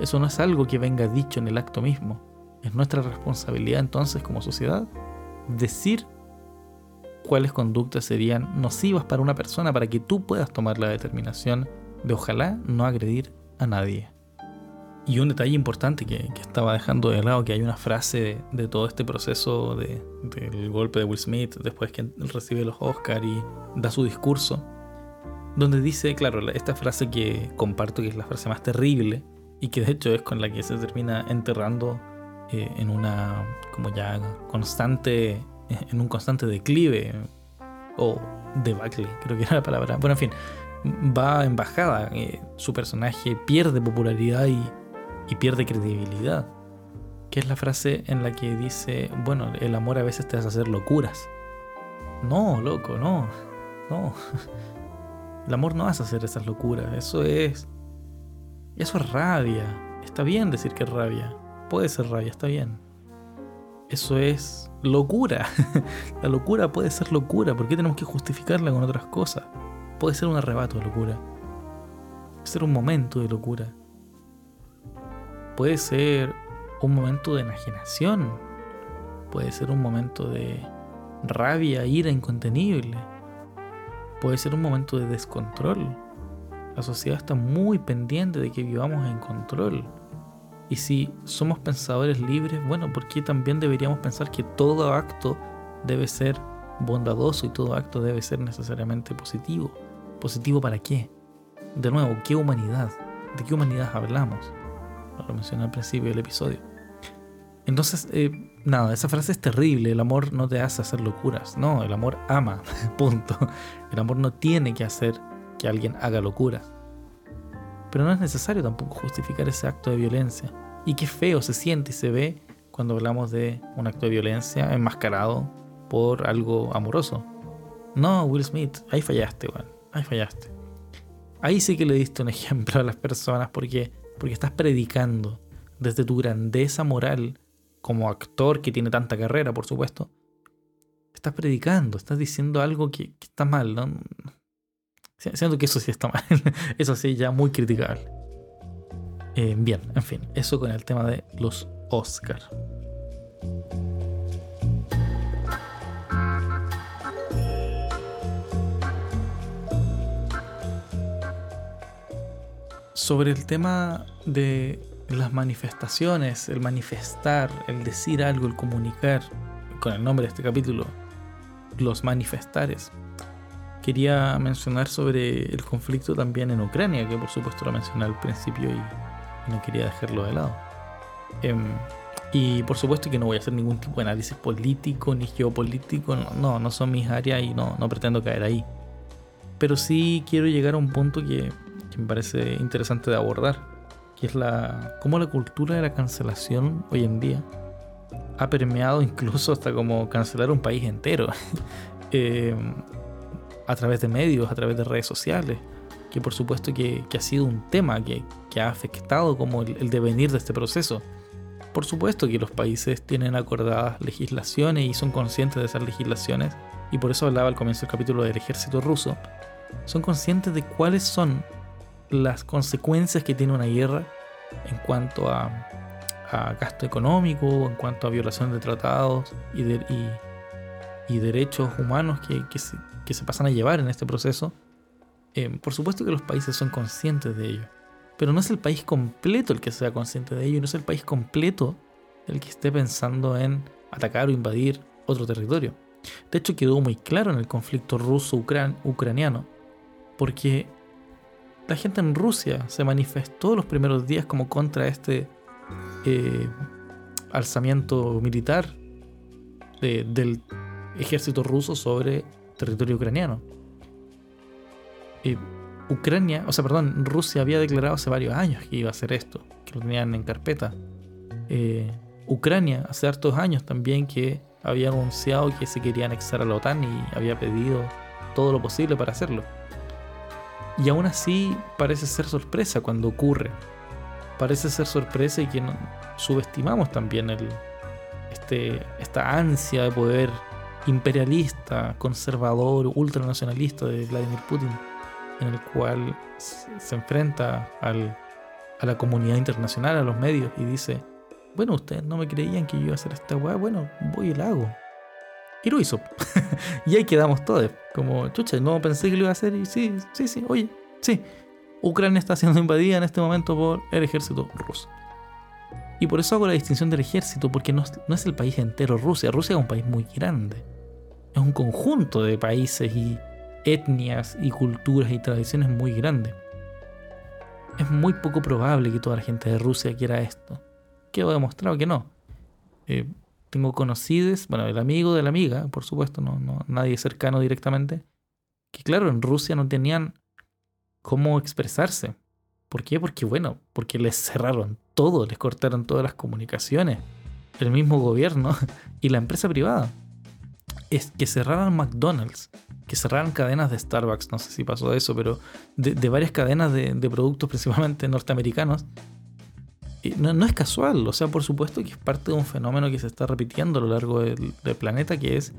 Eso no es algo que venga dicho en el acto mismo. Es nuestra responsabilidad entonces como sociedad decir cuáles conductas serían nocivas para una persona para que tú puedas tomar la determinación de ojalá no agredir a nadie. Y un detalle importante que, estaba dejando de lado, que hay una frase de, todo este proceso de, del golpe de Will Smith, después que recibe los Oscars y da su discurso, donde dice, claro, esta frase que comparto, que es la frase más terrible, y que de hecho es con la que se termina enterrando eh, en una, como ya constante, en un constante declive, o debacle, creo que era la palabra. Bueno, en fin, va en bajada, eh, su personaje pierde popularidad y y pierde credibilidad. Que es la frase en la que dice, bueno, el amor a veces te hace hacer locuras. No, loco, no. No. (laughs) El amor no hace hacer esas locuras. Eso es. Eso es rabia. Está bien decir que es rabia. Puede ser rabia, está bien. Eso es locura. (laughs) la locura puede ser locura. ¿Por qué tenemos que justificarla con otras cosas? Puede ser un arrebato de locura. Puede ser un momento de locura puede ser un momento de enajenación, puede ser un momento de rabia, ira incontenible, puede ser un momento de descontrol. La sociedad está muy pendiente de que vivamos en control. Y si somos pensadores libres, bueno, ¿por qué también deberíamos pensar que todo acto debe ser bondadoso y todo acto debe ser necesariamente positivo? ¿Positivo para qué? De nuevo, ¿qué humanidad? ¿De qué humanidad hablamos? Lo mencioné al principio del episodio. Entonces, eh, nada, esa frase es terrible. El amor no te hace hacer locuras. No, el amor ama. (laughs) Punto. El amor no tiene que hacer que alguien haga locuras. Pero no es necesario tampoco justificar ese acto de violencia. Y qué feo se siente y se ve cuando hablamos de un acto de violencia enmascarado por algo amoroso. No, Will Smith, ahí fallaste, weón. Ahí fallaste. Ahí sí que le diste un ejemplo a las personas porque, porque estás predicando desde tu grandeza moral como actor que tiene tanta carrera, por supuesto. Estás predicando, estás diciendo algo que, está mal, ¿no? Siento que eso sí está mal. (laughs) eso sí, ya muy criticable. Eh, bien, en fin, eso con el tema de los Oscar. Sobre el tema de las manifestaciones, el manifestar, el decir algo, el comunicar, con el nombre de este capítulo, los manifestares. Quería mencionar sobre el conflicto también en Ucrania, que por supuesto lo mencioné al principio y no quería dejarlo de lado. Em, y por supuesto que no voy a hacer ningún tipo de análisis político ni geopolítico, no, no, son mis áreas y no, no pretendo caer ahí. Pero sí quiero llegar a un punto que que me parece interesante de abordar, que es la cómo la cultura de la cancelación hoy en día ha permeado incluso hasta como cancelar un país entero (laughs) eh, a través de medios, a través de redes sociales, que por supuesto que, ha sido un tema que, ha afectado como el, devenir de este proceso. Por supuesto que los países tienen acordadas legislaciones y son conscientes de esas legislaciones, y por eso hablaba al comienzo del capítulo del ejército ruso, son conscientes de cuáles son las consecuencias que tiene una guerra en cuanto a, gasto económico, en cuanto a violación de tratados y, derechos humanos que, se, pasan a llevar en este proceso. Eh, por supuesto que los países son conscientes de ello, pero no es el país completo el que sea consciente de ello, no es el país completo el que esté pensando en atacar o invadir otro territorio. De hecho, quedó muy claro en el conflicto ruso-ucraniano, porque la gente en Rusia se manifestó los primeros días como contra este eh, alzamiento militar del ejército ruso sobre territorio ucraniano. Ucrania, o sea, perdón, Rusia había declarado hace varios años que iba a hacer esto, que lo tenían en carpeta. Eh, Ucrania hace hartos años también que había anunciado que se quería anexar a la OTAN y había pedido todo lo posible para hacerlo. Y aún así parece ser sorpresa cuando ocurre. Parece ser sorpresa y que subestimamos también el, este, esta ansia de poder imperialista, conservador, ultranacionalista de Vladimir Putin, en el cual se enfrenta al, a la comunidad internacional, a los medios, y dice, bueno, ustedes no me creían que yo iba a hacer esta weá, bueno, voy y la hago. Y lo hizo. (laughs) y ahí quedamos todos. Como, chucha, no pensé que lo iba a hacer. Y sí, sí, sí, oye, sí. Ucrania está siendo invadida en este momento por el ejército ruso. Y por eso hago la distinción del ejército, porque no, no es el país entero Rusia. Rusia es un país muy grande. Es un conjunto de países y etnias y culturas y tradiciones muy grande. Es muy poco probable que toda la gente de Rusia quiera esto. Quedó demostrado que no. Eh, tengo conocidos, bueno, el amigo de la amiga, por supuesto, no, no, nadie cercano directamente, que claro, en Rusia no tenían cómo expresarse. ¿Por qué? Porque bueno, porque les cerraron todo, les cortaron todas las comunicaciones, el mismo gobierno (laughs) y la empresa privada. Es que cerraran McDonald's, que cerraran cadenas de Starbucks, no sé si pasó eso, pero de, varias cadenas de, de productos principalmente norteamericanos, no, es casual, o sea, por supuesto que es parte de un fenómeno que se está repitiendo a lo largo del, planeta, que es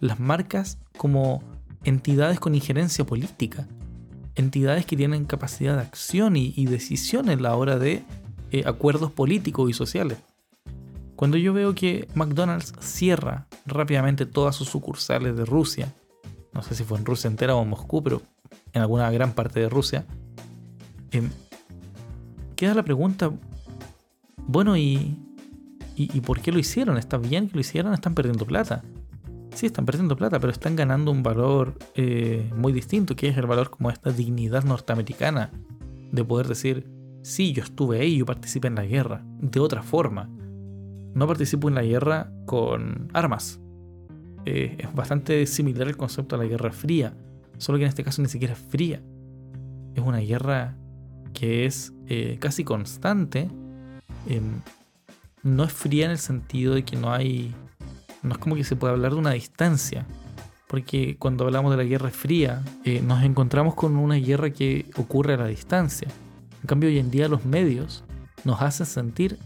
las marcas como entidades con injerencia política, entidades que tienen capacidad de acción y, decisión en la hora de eh, acuerdos políticos y sociales. Cuando yo veo que McDonald's cierra rápidamente todas sus sucursales de Rusia, no sé si fue en Rusia entera o en Moscú, pero en alguna gran parte de Rusia, em, queda la pregunta, bueno, ¿y, y, por qué lo hicieron? ¿Está bien que lo hicieron? ¿Están perdiendo plata? Sí, están perdiendo plata, pero están ganando un valor eh, muy distinto, que es el valor como esta dignidad norteamericana de poder decir, sí, yo estuve ahí, yo participé en la guerra, de otra forma. No participo en la guerra con armas. Eh, es bastante similar el concepto a la Guerra Fría, solo que en este caso ni siquiera es fría. Es una guerra que es eh, casi constante. Em, no es fría en el sentido de que no hay... No es como que se puede hablar de una distancia. Porque cuando hablamos de la Guerra Fría, eh, nos encontramos con una guerra que ocurre a la distancia. En cambio, hoy en día los medios nos hacen sentir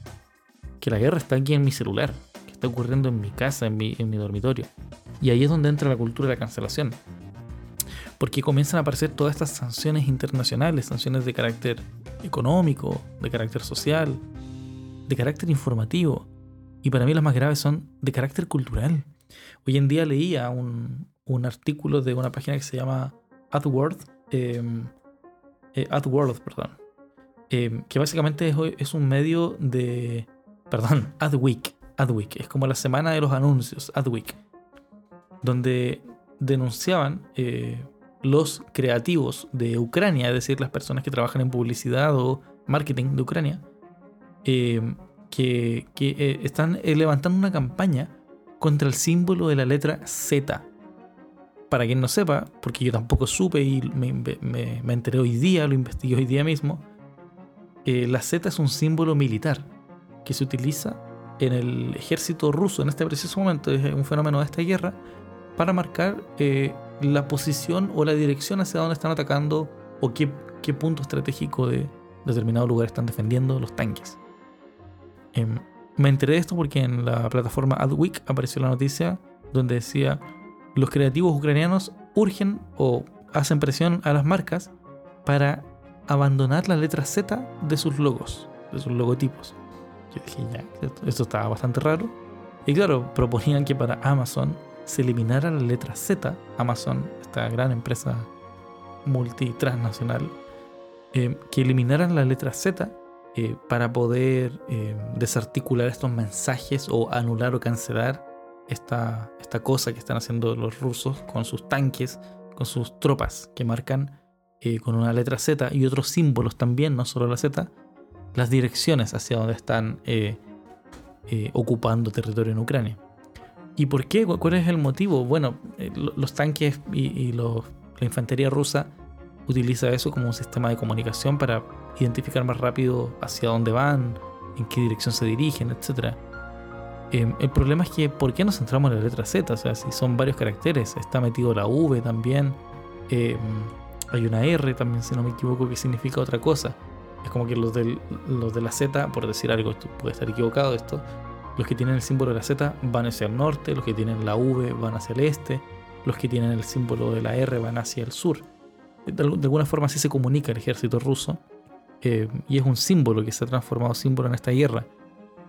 que la guerra está aquí en mi celular, que está ocurriendo en mi casa, en mi dormitorio. Y ahí es donde entra la cultura de la cancelación. Porque comienzan a aparecer todas estas sanciones internacionales, sanciones de carácter económico, de carácter social, de carácter informativo. Y para mí las más graves son de carácter cultural. Hoy en día leía un, artículo de una página que se llama AdWorld, em, eh, perdón, em, que básicamente es, es, un medio de, perdón, AdWeek, AdWeek, es como la semana de los anuncios, AdWeek, donde denunciaban eh, los creativos de Ucrania, es decir, las personas que trabajan en publicidad o marketing de Ucrania, eh, que, eh, están levantando una campaña contra el símbolo de la letra Z. Para quien no sepa, porque yo tampoco supe y me, enteré hoy día, lo investigué hoy día mismo, la Z es un símbolo militar que se utiliza en el ejército ruso en este preciso momento, es un fenómeno de esta guerra, para marcar eh, la posición o la dirección hacia donde están atacando o qué, qué punto estratégico de determinado lugar están defendiendo los tanques. Em, me enteré de esto porque en la plataforma AdWeek apareció la noticia donde decía los creativos ucranianos urgen o hacen presión a las marcas para abandonar la letra Z de sus logos, de sus logotipos. Yo dije, ya, esto estaba bastante raro. Y claro, proponían que para Amazon se eliminara la letra Z, Amazon, esta gran empresa multitransnacional, eh, que eliminaran la letra Z eh, para poder eh, desarticular estos mensajes o anular o cancelar esta, esta cosa que están haciendo los rusos con sus tanques, con sus tropas, que marcan con una letra Z y otros símbolos también, no solo la Z, las direcciones hacia donde están ocupando territorio en Ucrania. ¿Y por qué? ¿Cuál es el motivo? Bueno, eh, los tanques y, la infantería rusa utiliza eso como un sistema de comunicación para identificar más rápido hacia dónde van, en qué dirección se dirigen, etc. Em, el problema es que, ¿por qué nos centramos en la letra Z? O sea, si son varios caracteres, está metido la V también, em, hay una R también, si no me equivoco, que significa otra cosa. Es como que los, los de la Z, por decir algo, puede estar equivocado esto, los que tienen el símbolo de la Z van hacia el norte, los que tienen la V van hacia el este, los que tienen el símbolo de la R van hacia el sur. De, alguna forma así se comunica el ejército ruso eh, y es un símbolo que se ha transformado símbolo en esta guerra.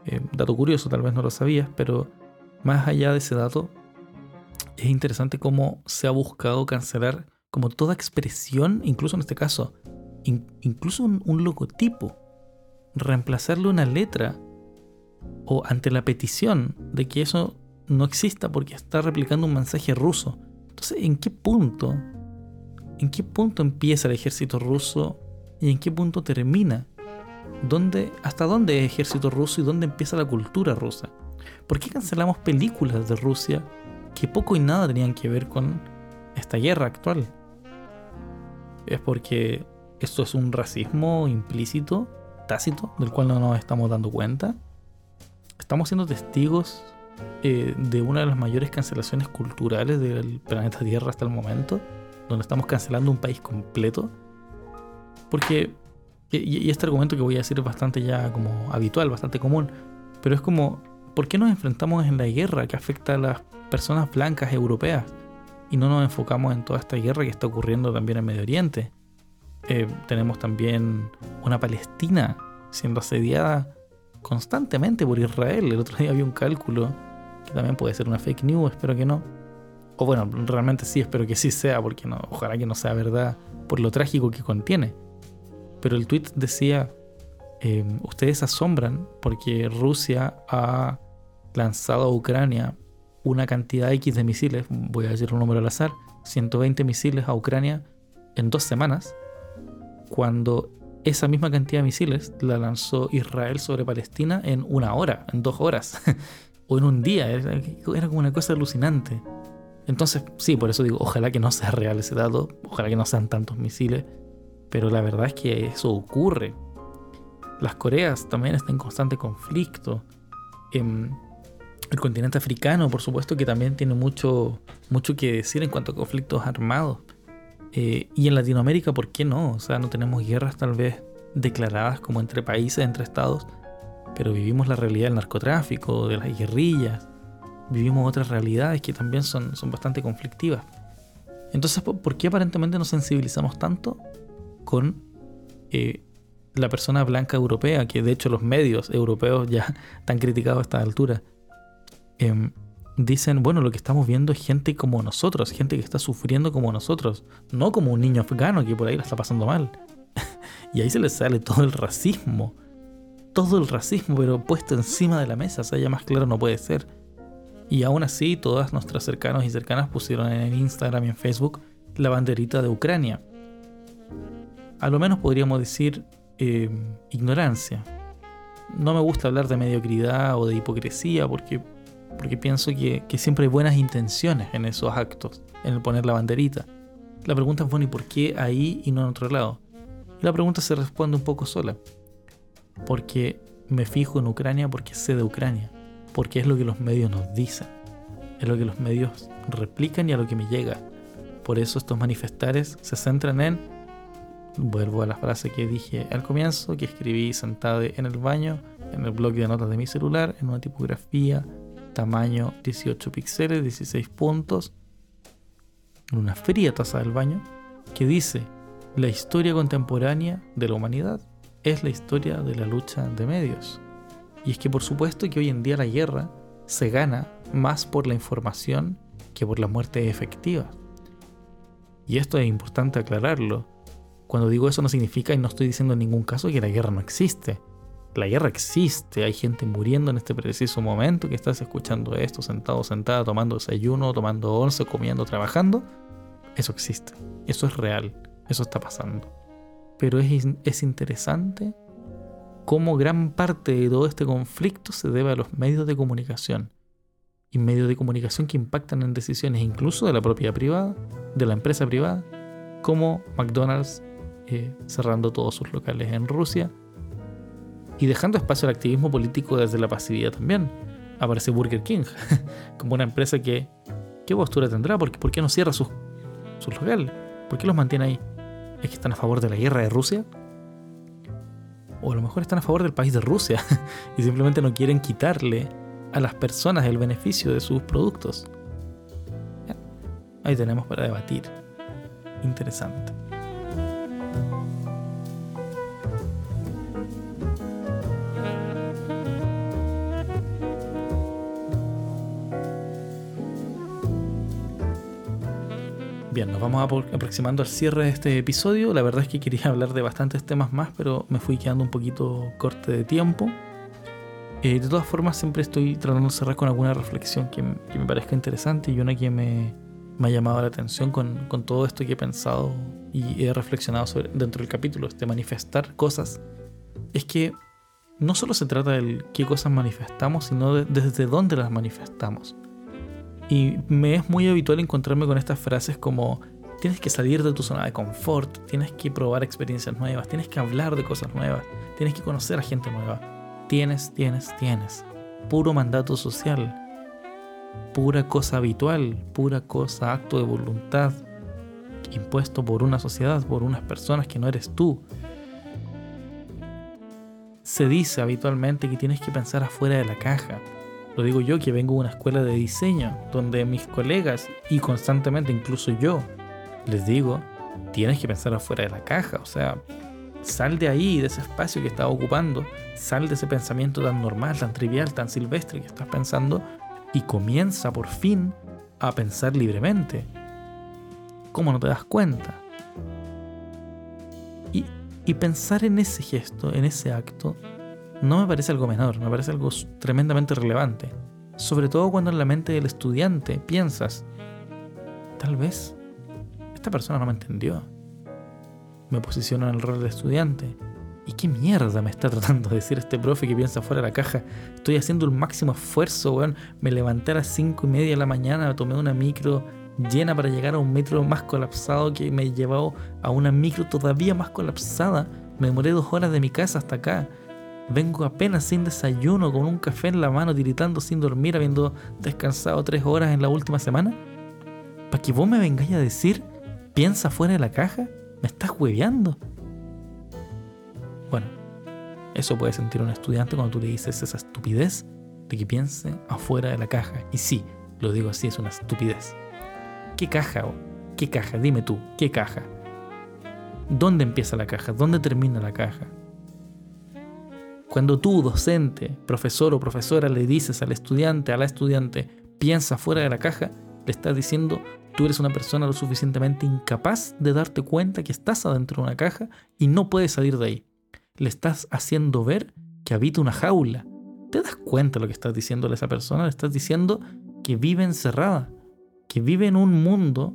Eh, dato curioso, tal vez no lo sabías, pero más allá de ese dato, es interesante cómo se ha buscado cancelar como toda expresión, incluso en este caso, incluso un, un logotipo, reemplazarle una letra o ante la petición de que eso no exista porque está replicando un mensaje ruso. Entonces, ¿en qué punto? ¿En qué punto empieza el ejército ruso y en qué punto termina? ¿Dónde, ¿Hasta dónde es ejército ruso y dónde empieza la cultura rusa? ¿Por qué cancelamos películas de Rusia que poco y nada tenían que ver con esta guerra actual? ¿Es porque esto es un racismo implícito, tácito, del cual no nos estamos dando cuenta? estamos siendo testigos eh, de una de las mayores cancelaciones culturales del planeta Tierra hasta el momento, donde estamos cancelando un país completo. Porque, y, este argumento que voy a decir es bastante ya como habitual, bastante común, pero es como, ¿por qué nos enfrentamos en la guerra que afecta a las personas blancas europeas? Y no nos enfocamos en toda esta guerra que está ocurriendo también en Medio Oriente. Eh, tenemos también una Palestina siendo asediada constantemente por Israel. El otro día había un cálculo, que también puede ser una fake news, espero que no. O bueno, realmente sí, espero que sí sea, porque no, ojalá que no sea verdad, por lo trágico que contiene. Pero el tweet decía, eh, ustedes asombran porque Rusia ha lanzado a Ucrania una cantidad X de misiles, voy a decir un número al azar, 120 misiles a Ucrania en dos semanas, cuando esa misma cantidad de misiles la lanzó Israel sobre Palestina en una hora, en dos horas, (laughs) o en un día. Era, como una cosa alucinante. Entonces, sí, por eso digo, ojalá que no sea real ese dato, ojalá que no sean tantos misiles, pero la verdad es que eso ocurre. Las Coreas también están en constante conflicto. En el continente africano, por supuesto, que también tiene mucho, mucho que decir en cuanto a conflictos armados. Eh, y en Latinoamérica, ¿por qué no? O sea, no tenemos guerras tal vez declaradas como entre países, entre estados, pero vivimos la realidad del narcotráfico, de las guerrillas, vivimos otras realidades que también son, son bastante conflictivas. Entonces, ¿por qué aparentemente nos sensibilizamos tanto con eh, la persona blanca europea, que de hecho los medios europeos ya (laughs) están criticados a esta altura? Em, dicen, bueno, lo que estamos viendo es gente como nosotros, gente que está sufriendo como nosotros, no como un niño afgano que por ahí la está pasando mal. (laughs) y ahí se les sale todo el racismo, todo el racismo, pero puesto encima de la mesa, sea, ya más claro no puede ser. Y aún así, todas nuestras cercanos y cercanas pusieron en Instagram y en Facebook la banderita de Ucrania. A lo menos podríamos decir eh, ignorancia. No me gusta hablar de mediocridad o de hipocresía porque porque pienso que, siempre hay buenas intenciones en esos actos, en el poner la banderita. La pregunta es, bueno, ¿y por qué ahí y no en otro lado? Y la pregunta se responde un poco sola. Porque me fijo en Ucrania porque sé de Ucrania, porque es lo que los medios nos dicen, es lo que los medios replican y a lo que me llega. Por eso estos manifestares se centran en, vuelvo a la frase que dije al comienzo, que escribí sentado en el baño, en el blog de notas de mi celular, en una tipografía tamaño 18 píxeles, 16 puntos, en una fría taza del baño, que dice, la historia contemporánea de la humanidad es la historia de la lucha de medios. Y es que por supuesto que hoy en día la guerra se gana más por la información que por la muerte efectiva. Y esto es importante aclararlo. Cuando digo eso no significa y no estoy diciendo en ningún caso que la guerra no existe la guerra existe, hay gente muriendo en este preciso momento que estás escuchando esto, sentado, sentada, tomando desayuno, tomando once, comiendo, trabajando. Eso existe, eso es real, eso está pasando. Pero es, es interesante cómo gran parte de todo este conflicto se debe a los medios de comunicación. Y medios de comunicación que impactan en decisiones incluso de la propiedad privada, de la empresa privada, como McDonald's eh, cerrando todos sus locales en Rusia, y dejando espacio al activismo político desde la pasividad también. Aparece Burger King (laughs) como una empresa que... ¿Qué postura tendrá? ¿Por qué, por qué no cierra sus, sus locales? ¿Por qué los mantiene ahí? ¿Es que están a favor de la guerra de Rusia? O a lo mejor están a favor del país de Rusia (laughs) y simplemente no quieren quitarle a las personas el beneficio de sus productos. Ahí tenemos para debatir. Interesante. Bien, nos vamos aproximando al cierre de este episodio. La verdad es que quería (laughs) hablar de bastantes temas más, pero me fui quedando un poquito corte de tiempo. Eh, de todas formas, siempre estoy tratando de cerrar con alguna reflexión que, me parezca interesante y una que me, ha llamado la atención con, todo esto que he pensado y he reflexionado sobre, dentro del capítulo, este manifestar cosas. Es que no solo se trata de qué cosas manifestamos, sino desde dónde las manifestamos. Y me es muy habitual encontrarme con estas frases como tienes que salir de tu zona de confort, tienes que probar experiencias nuevas, tienes que hablar de cosas nuevas, tienes que conocer a gente nueva. Tienes, tienes, tienes. Puro mandato social, pura cosa habitual, pura cosa, acto de voluntad, impuesto por una sociedad, por unas personas que no eres tú. Se dice habitualmente que tienes que pensar afuera de la caja, lo digo yo que vengo de una escuela de diseño, donde mis colegas y constantemente incluso yo les digo, tienes que pensar afuera de la caja. O sea, Sal de ahí, de ese espacio que estás ocupando. Sal de ese pensamiento tan normal, tan trivial, tan silvestre que estás pensando. Y comienza por fin a pensar libremente. ¿Cómo no te das cuenta? Y, y pensar en ese gesto, en ese acto, no me parece algo menor, me parece algo tremendamente relevante. Sobre todo cuando en la mente del estudiante piensas, tal vez esta persona no me entendió. Me posiciono en el rol de estudiante. ¿Y qué mierda me está (laughs) tratando de decir este profe que piensa fuera de la caja? Estoy haciendo el máximo esfuerzo, weón. Me levanté a las 5 y media de la mañana, tomé una micro llena para llegar a un metro más colapsado que me llevó a una micro todavía más colapsada. Me demoré dos horas de mi casa hasta acá. Vengo apenas sin desayuno, con un café en la mano, tiritando sin dormir, habiendo descansado tres horas en la última semana. ¿Para que vos me vengáis a decir, piensa fuera de la caja? ¿Me estás hueveando? Bueno, eso puede sentir un estudiante cuando tú le dices esa estupidez de que piense afuera de la caja. Y sí, lo digo así, es una estupidez. ¿Qué caja? ¿Qué caja? Dime tú, ¿qué caja? ¿Dónde empieza la caja? ¿Dónde termina la caja? Cuando tú, docente, profesor o profesora, le dices al estudiante, a la estudiante, piensa fuera de la caja, le estás diciendo, tú eres una persona lo suficientemente incapaz de darte cuenta que estás adentro de una caja y no puedes salir de ahí. Le estás haciendo ver que habita una jaula. ¿Te das cuenta de lo que estás diciéndole a esa persona? Le estás diciendo que vive encerrada, que vive en un mundo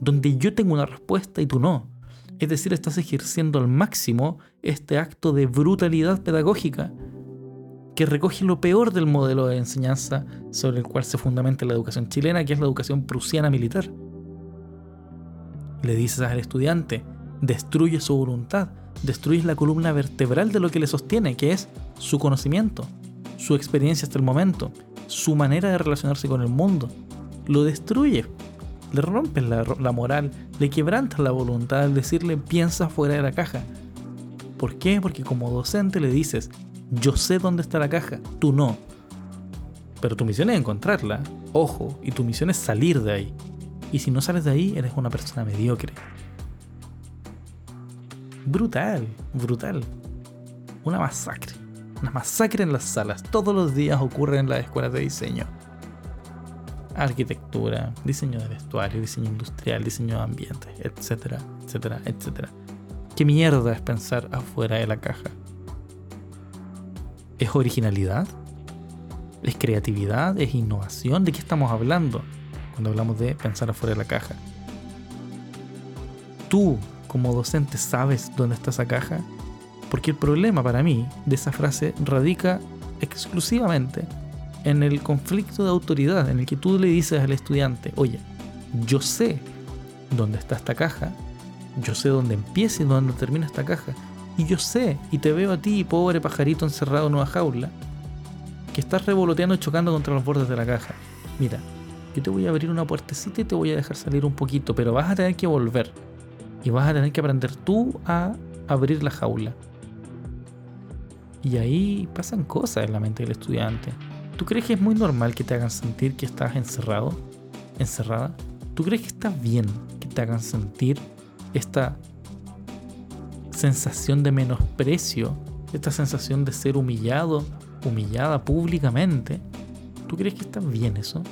donde yo tengo una respuesta y tú no. Es decir, estás ejerciendo al máximo este acto de brutalidad pedagógica que recoge lo peor del modelo de enseñanza sobre el cual se fundamenta la educación chilena, que es la educación prusiana militar. Le dices al estudiante, destruye su voluntad, destruyes la columna vertebral de lo que le sostiene, que es su conocimiento, su experiencia hasta el momento, su manera de relacionarse con el mundo. Lo destruye le rompes la, moral, le quebrantas la voluntad al decirle piensa fuera de la caja. ¿Por qué? Porque como docente le dices, yo sé dónde está la caja, tú no. Pero tu misión es encontrarla, ojo, y tu misión es salir de ahí. Y si no sales de ahí, eres una persona mediocre. Brutal, brutal. Una masacre. Una masacre en las salas. Todos los días ocurre en las escuelas de diseño arquitectura, diseño de vestuario, diseño industrial, diseño de ambiente, etcétera, etcétera, etcétera. ¿Qué mierda es pensar afuera de la caja? ¿Es originalidad? ¿Es creatividad? ¿Es innovación? ¿De qué estamos hablando cuando hablamos de pensar afuera de la caja? ¿Tú, como docente, sabes dónde está esa caja? Porque el problema para mí de esa frase radica exclusivamente en el conflicto de autoridad en el que tú le dices al estudiante, oye, yo sé dónde está esta caja, yo sé dónde empieza y dónde termina esta caja, y yo sé, y te veo a ti, pobre pajarito encerrado en una jaula, que estás revoloteando y chocando contra los bordes de la caja. Mira, yo te voy a abrir una puertecita y te voy a dejar salir un poquito, pero vas a tener que volver. Y vas a tener que aprender tú a abrir la jaula. Y ahí pasan cosas en la mente del estudiante. ¿Tú crees que es muy normal que te hagan sentir que estás encerrado? ¿Encerrada? ¿Tú crees que está bien que te hagan sentir esta sensación de menosprecio, esta sensación de ser humillado, humillada públicamente? ¿Tú crees que está bien eso?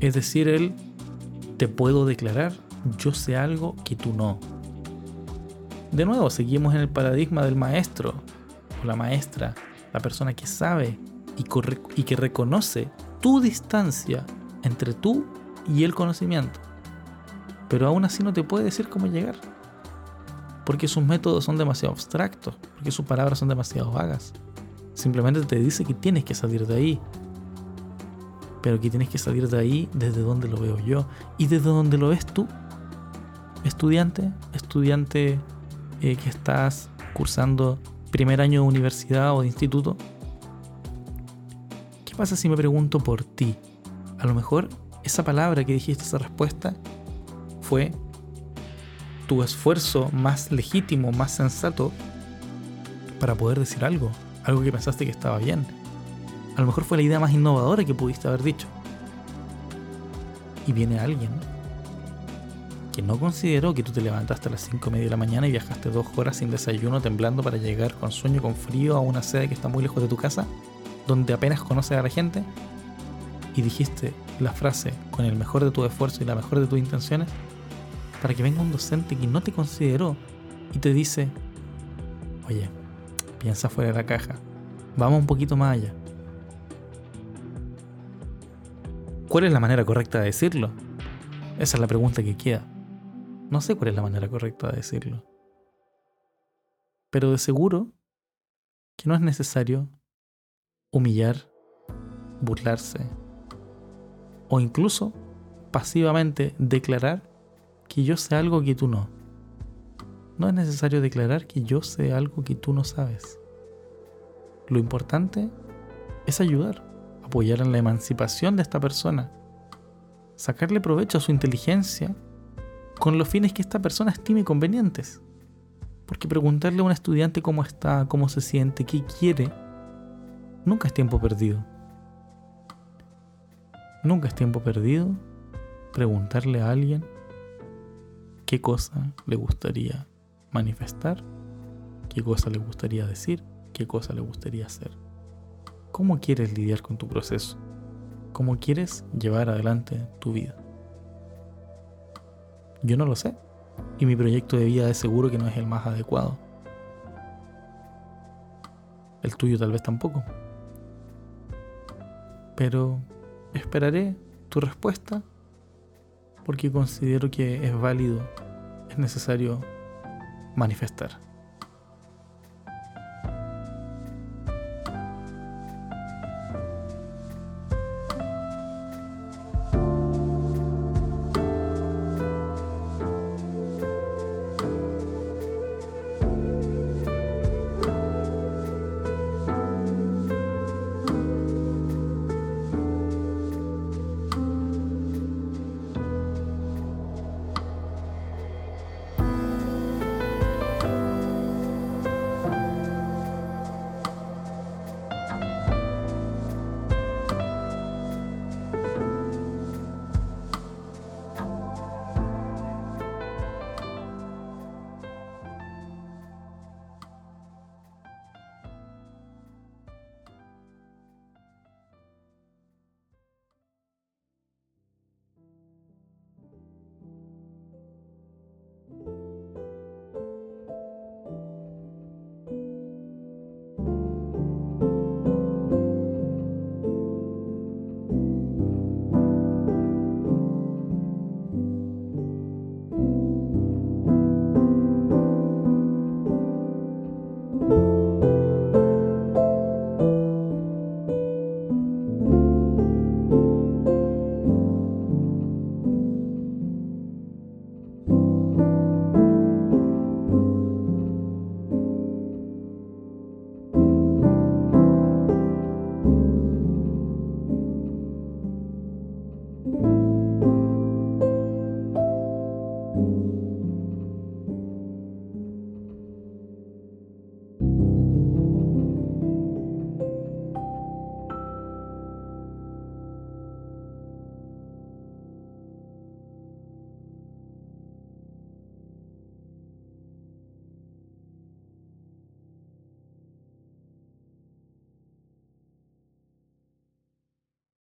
Es decir, él te puedo declarar, yo sé algo que tú no. De nuevo, seguimos en el paradigma del maestro o la maestra, la persona que sabe y, que reconoce tu distancia entre tú y el conocimiento. Pero aún así no te puede decir cómo llegar. Porque sus métodos son demasiado abstractos, porque sus palabras son demasiado vagas. Simplemente te dice que tienes que salir de ahí. Pero que tienes que salir de ahí desde donde lo veo yo y desde donde lo ves tú. Estudiante, estudiante eh, que estás cursando primer año de universidad o de instituto, ¿Qué pasa si me pregunto por ti? A lo mejor esa palabra que dijiste, esa respuesta, fue tu esfuerzo más legítimo, más sensato para poder decir algo, algo que pensaste que estaba bien. A lo mejor fue la idea más innovadora que pudiste haber dicho. Y viene alguien que no consideró que tú te levantaste a las 5 y media de la mañana y viajaste dos horas sin desayuno temblando para llegar con sueño, con frío a una sede que está muy lejos de tu casa, donde apenas conoces a la gente, y dijiste la frase con el mejor de tu esfuerzo y la mejor de tus intenciones, para que venga un docente que no te consideró y te dice, oye, piensa fuera de la caja, vamos un poquito más allá. ¿Cuál es la manera correcta de decirlo? Esa es la pregunta que queda. No sé cuál es la manera correcta de decirlo. Pero de seguro que no es necesario humillar, burlarse o incluso pasivamente declarar que yo sé algo que tú no. No es necesario declarar que yo sé algo que tú no sabes. Lo importante es ayudar, apoyar en la emancipación de esta persona, sacarle provecho a su inteligencia con los fines que esta persona estime convenientes. Porque preguntarle a un estudiante cómo está, cómo se siente, qué quiere, nunca es tiempo perdido. Nunca es tiempo perdido preguntarle a alguien qué cosa le gustaría manifestar, qué cosa le gustaría decir, qué cosa le gustaría hacer. ¿Cómo quieres lidiar con tu proceso? ¿Cómo quieres llevar adelante tu vida? Yo no lo sé. Y mi proyecto de vida es seguro que no es el más adecuado. El tuyo tal vez tampoco. Pero esperaré tu respuesta porque considero que es válido, es necesario manifestar.